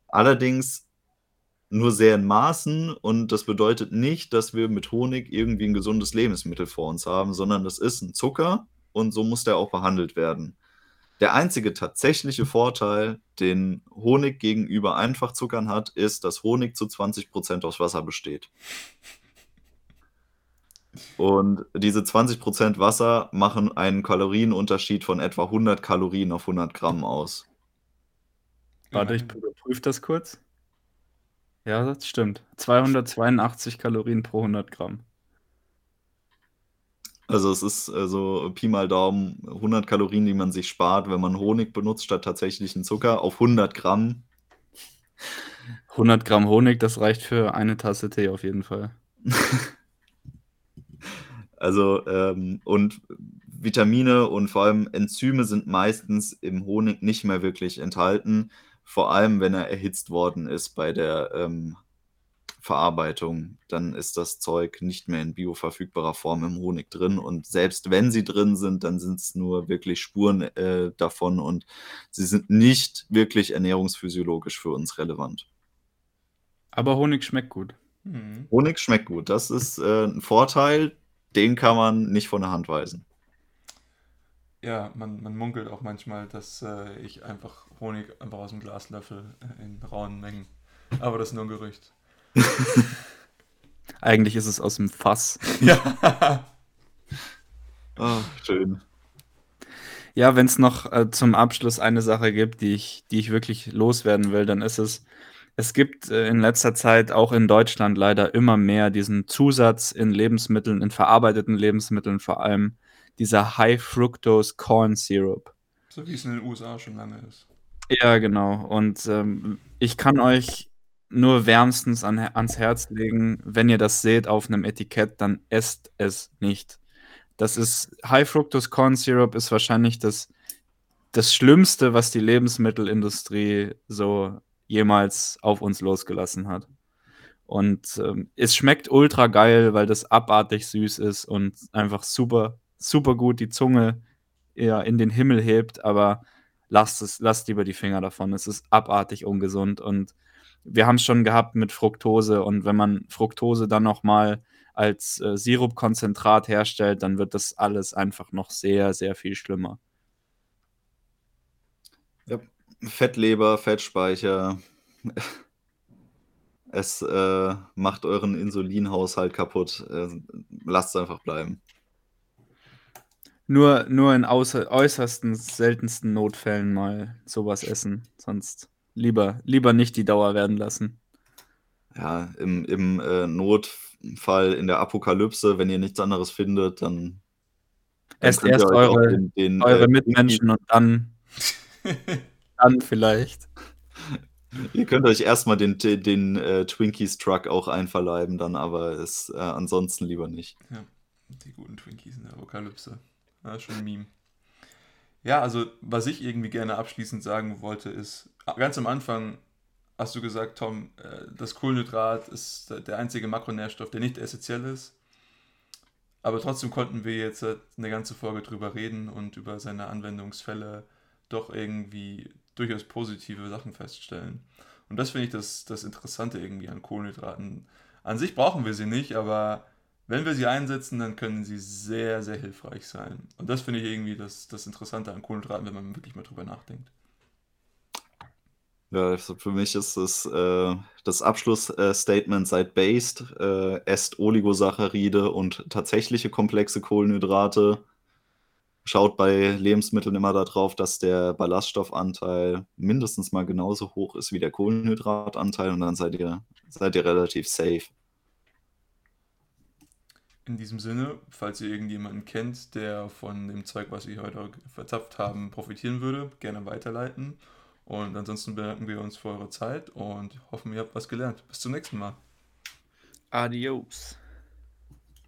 Allerdings nur sehr in Maßen und das bedeutet nicht, dass wir mit Honig irgendwie ein gesundes Lebensmittel vor uns haben, sondern das ist ein Zucker und so muss der auch behandelt werden. Der einzige tatsächliche Vorteil, den Honig gegenüber Einfachzuckern hat, ist, dass Honig zu 20% aus Wasser besteht. Und diese 20% Wasser machen einen Kalorienunterschied von etwa 100 Kalorien auf 100 Gramm aus. Warte, ich überprüfe das kurz. Ja, das stimmt. 282 Kalorien pro 100 Gramm. Also es ist äh, so Pi mal Daumen 100 Kalorien, die man sich spart, wenn man Honig benutzt statt tatsächlichen Zucker auf 100 Gramm. 100 Gramm Honig, das reicht für eine Tasse Tee auf jeden Fall. [LAUGHS] Also ähm, und Vitamine und vor allem Enzyme sind meistens im Honig nicht mehr wirklich enthalten, vor allem wenn er erhitzt worden ist bei der ähm, Verarbeitung, dann ist das Zeug nicht mehr in bioverfügbarer Form im Honig drin. Und selbst wenn sie drin sind, dann sind es nur wirklich Spuren äh, davon und sie sind nicht wirklich ernährungsphysiologisch für uns relevant. Aber Honig schmeckt gut. Hm. Honig schmeckt gut. Das ist äh, ein Vorteil, den kann man nicht von der Hand weisen. Ja, man, man munkelt auch manchmal, dass äh, ich einfach Honig einfach aus dem Glas löffel äh, in rauen Mengen. Aber das ist nur ein Gerücht. [LAUGHS] Eigentlich ist es aus dem Fass. [LAUGHS] Ja. Ah, schön. Ja, wenn es noch äh, zum Abschluss eine Sache gibt, die ich, die ich wirklich loswerden will, dann ist es, es gibt äh, in letzter Zeit auch in Deutschland leider immer mehr diesen Zusatz in Lebensmitteln, in verarbeiteten Lebensmitteln vor allem, dieser High Fructose Corn Syrup. So wie es in den USA schon lange ist. Ja, genau. Und ähm, ich kann euch nur wärmstens an, ans Herz legen, wenn ihr das seht auf einem Etikett, dann esst es nicht. Das ist High Fructose Corn Syrup ist wahrscheinlich das, das Schlimmste, was die Lebensmittelindustrie so jemals auf uns losgelassen hat. Und ähm, es schmeckt ultra geil, weil das abartig süß ist und einfach super, super gut die Zunge ja, in den Himmel hebt, aber lasst es, lasst lieber die Finger davon. Es ist abartig ungesund und wir haben es schon gehabt mit Fructose und wenn man Fructose dann noch mal als äh, Sirupkonzentrat herstellt, dann wird das alles einfach noch sehr, sehr viel schlimmer. Fettleber, Fettspeicher. Es äh, macht euren Insulinhaushalt kaputt. Äh, lasst es einfach bleiben. Nur, nur in äußersten, seltensten Notfällen mal sowas essen. Sonst lieber, lieber nicht die Dauer werden lassen. Ja, im, im äh, Notfall, in der Apokalypse, wenn ihr nichts anderes findet, dann. Esst erst eure, den, den, eure äh, Mitmenschen und dann, [LAUGHS] dann vielleicht. [LAUGHS] Ihr könnt euch erstmal den, den, den äh, Twinkies Truck auch einverleiben, dann aber es äh, ansonsten lieber nicht. Ja, die guten Twinkies in der Apokalypse. Ja, schon ein Meme. Ja, also was ich irgendwie gerne abschließend sagen wollte, ist, ganz am Anfang hast du gesagt, Tom, äh, das Kohlenhydrat ist der einzige Makronährstoff, der nicht essentiell ist. Aber trotzdem konnten wir jetzt eine ganze Folge drüber reden und über seine Anwendungsfälle doch irgendwie durchaus positive Sachen feststellen. Und das finde ich das, das Interessante irgendwie an Kohlenhydraten. An sich brauchen wir sie nicht, aber wenn wir sie einsetzen, dann können sie sehr, sehr hilfreich sein. Und das finde ich irgendwie das, das Interessante an Kohlenhydraten, wenn man wirklich mal drüber nachdenkt. Ja, also für mich ist es äh, das Abschlussstatement seid based, äh, esst Oligosaccharide und tatsächliche komplexe Kohlenhydrate schaut bei Lebensmitteln immer darauf, dass der Ballaststoffanteil mindestens mal genauso hoch ist wie der Kohlenhydratanteil und dann seid ihr, seid ihr relativ safe. In diesem Sinne, falls ihr irgendjemanden kennt, der von dem Zeug, was wir heute verzapft haben, profitieren würde, gerne weiterleiten. Und ansonsten bedanken wir uns für eure Zeit und hoffen, ihr habt was gelernt. Bis zum nächsten Mal. Adios.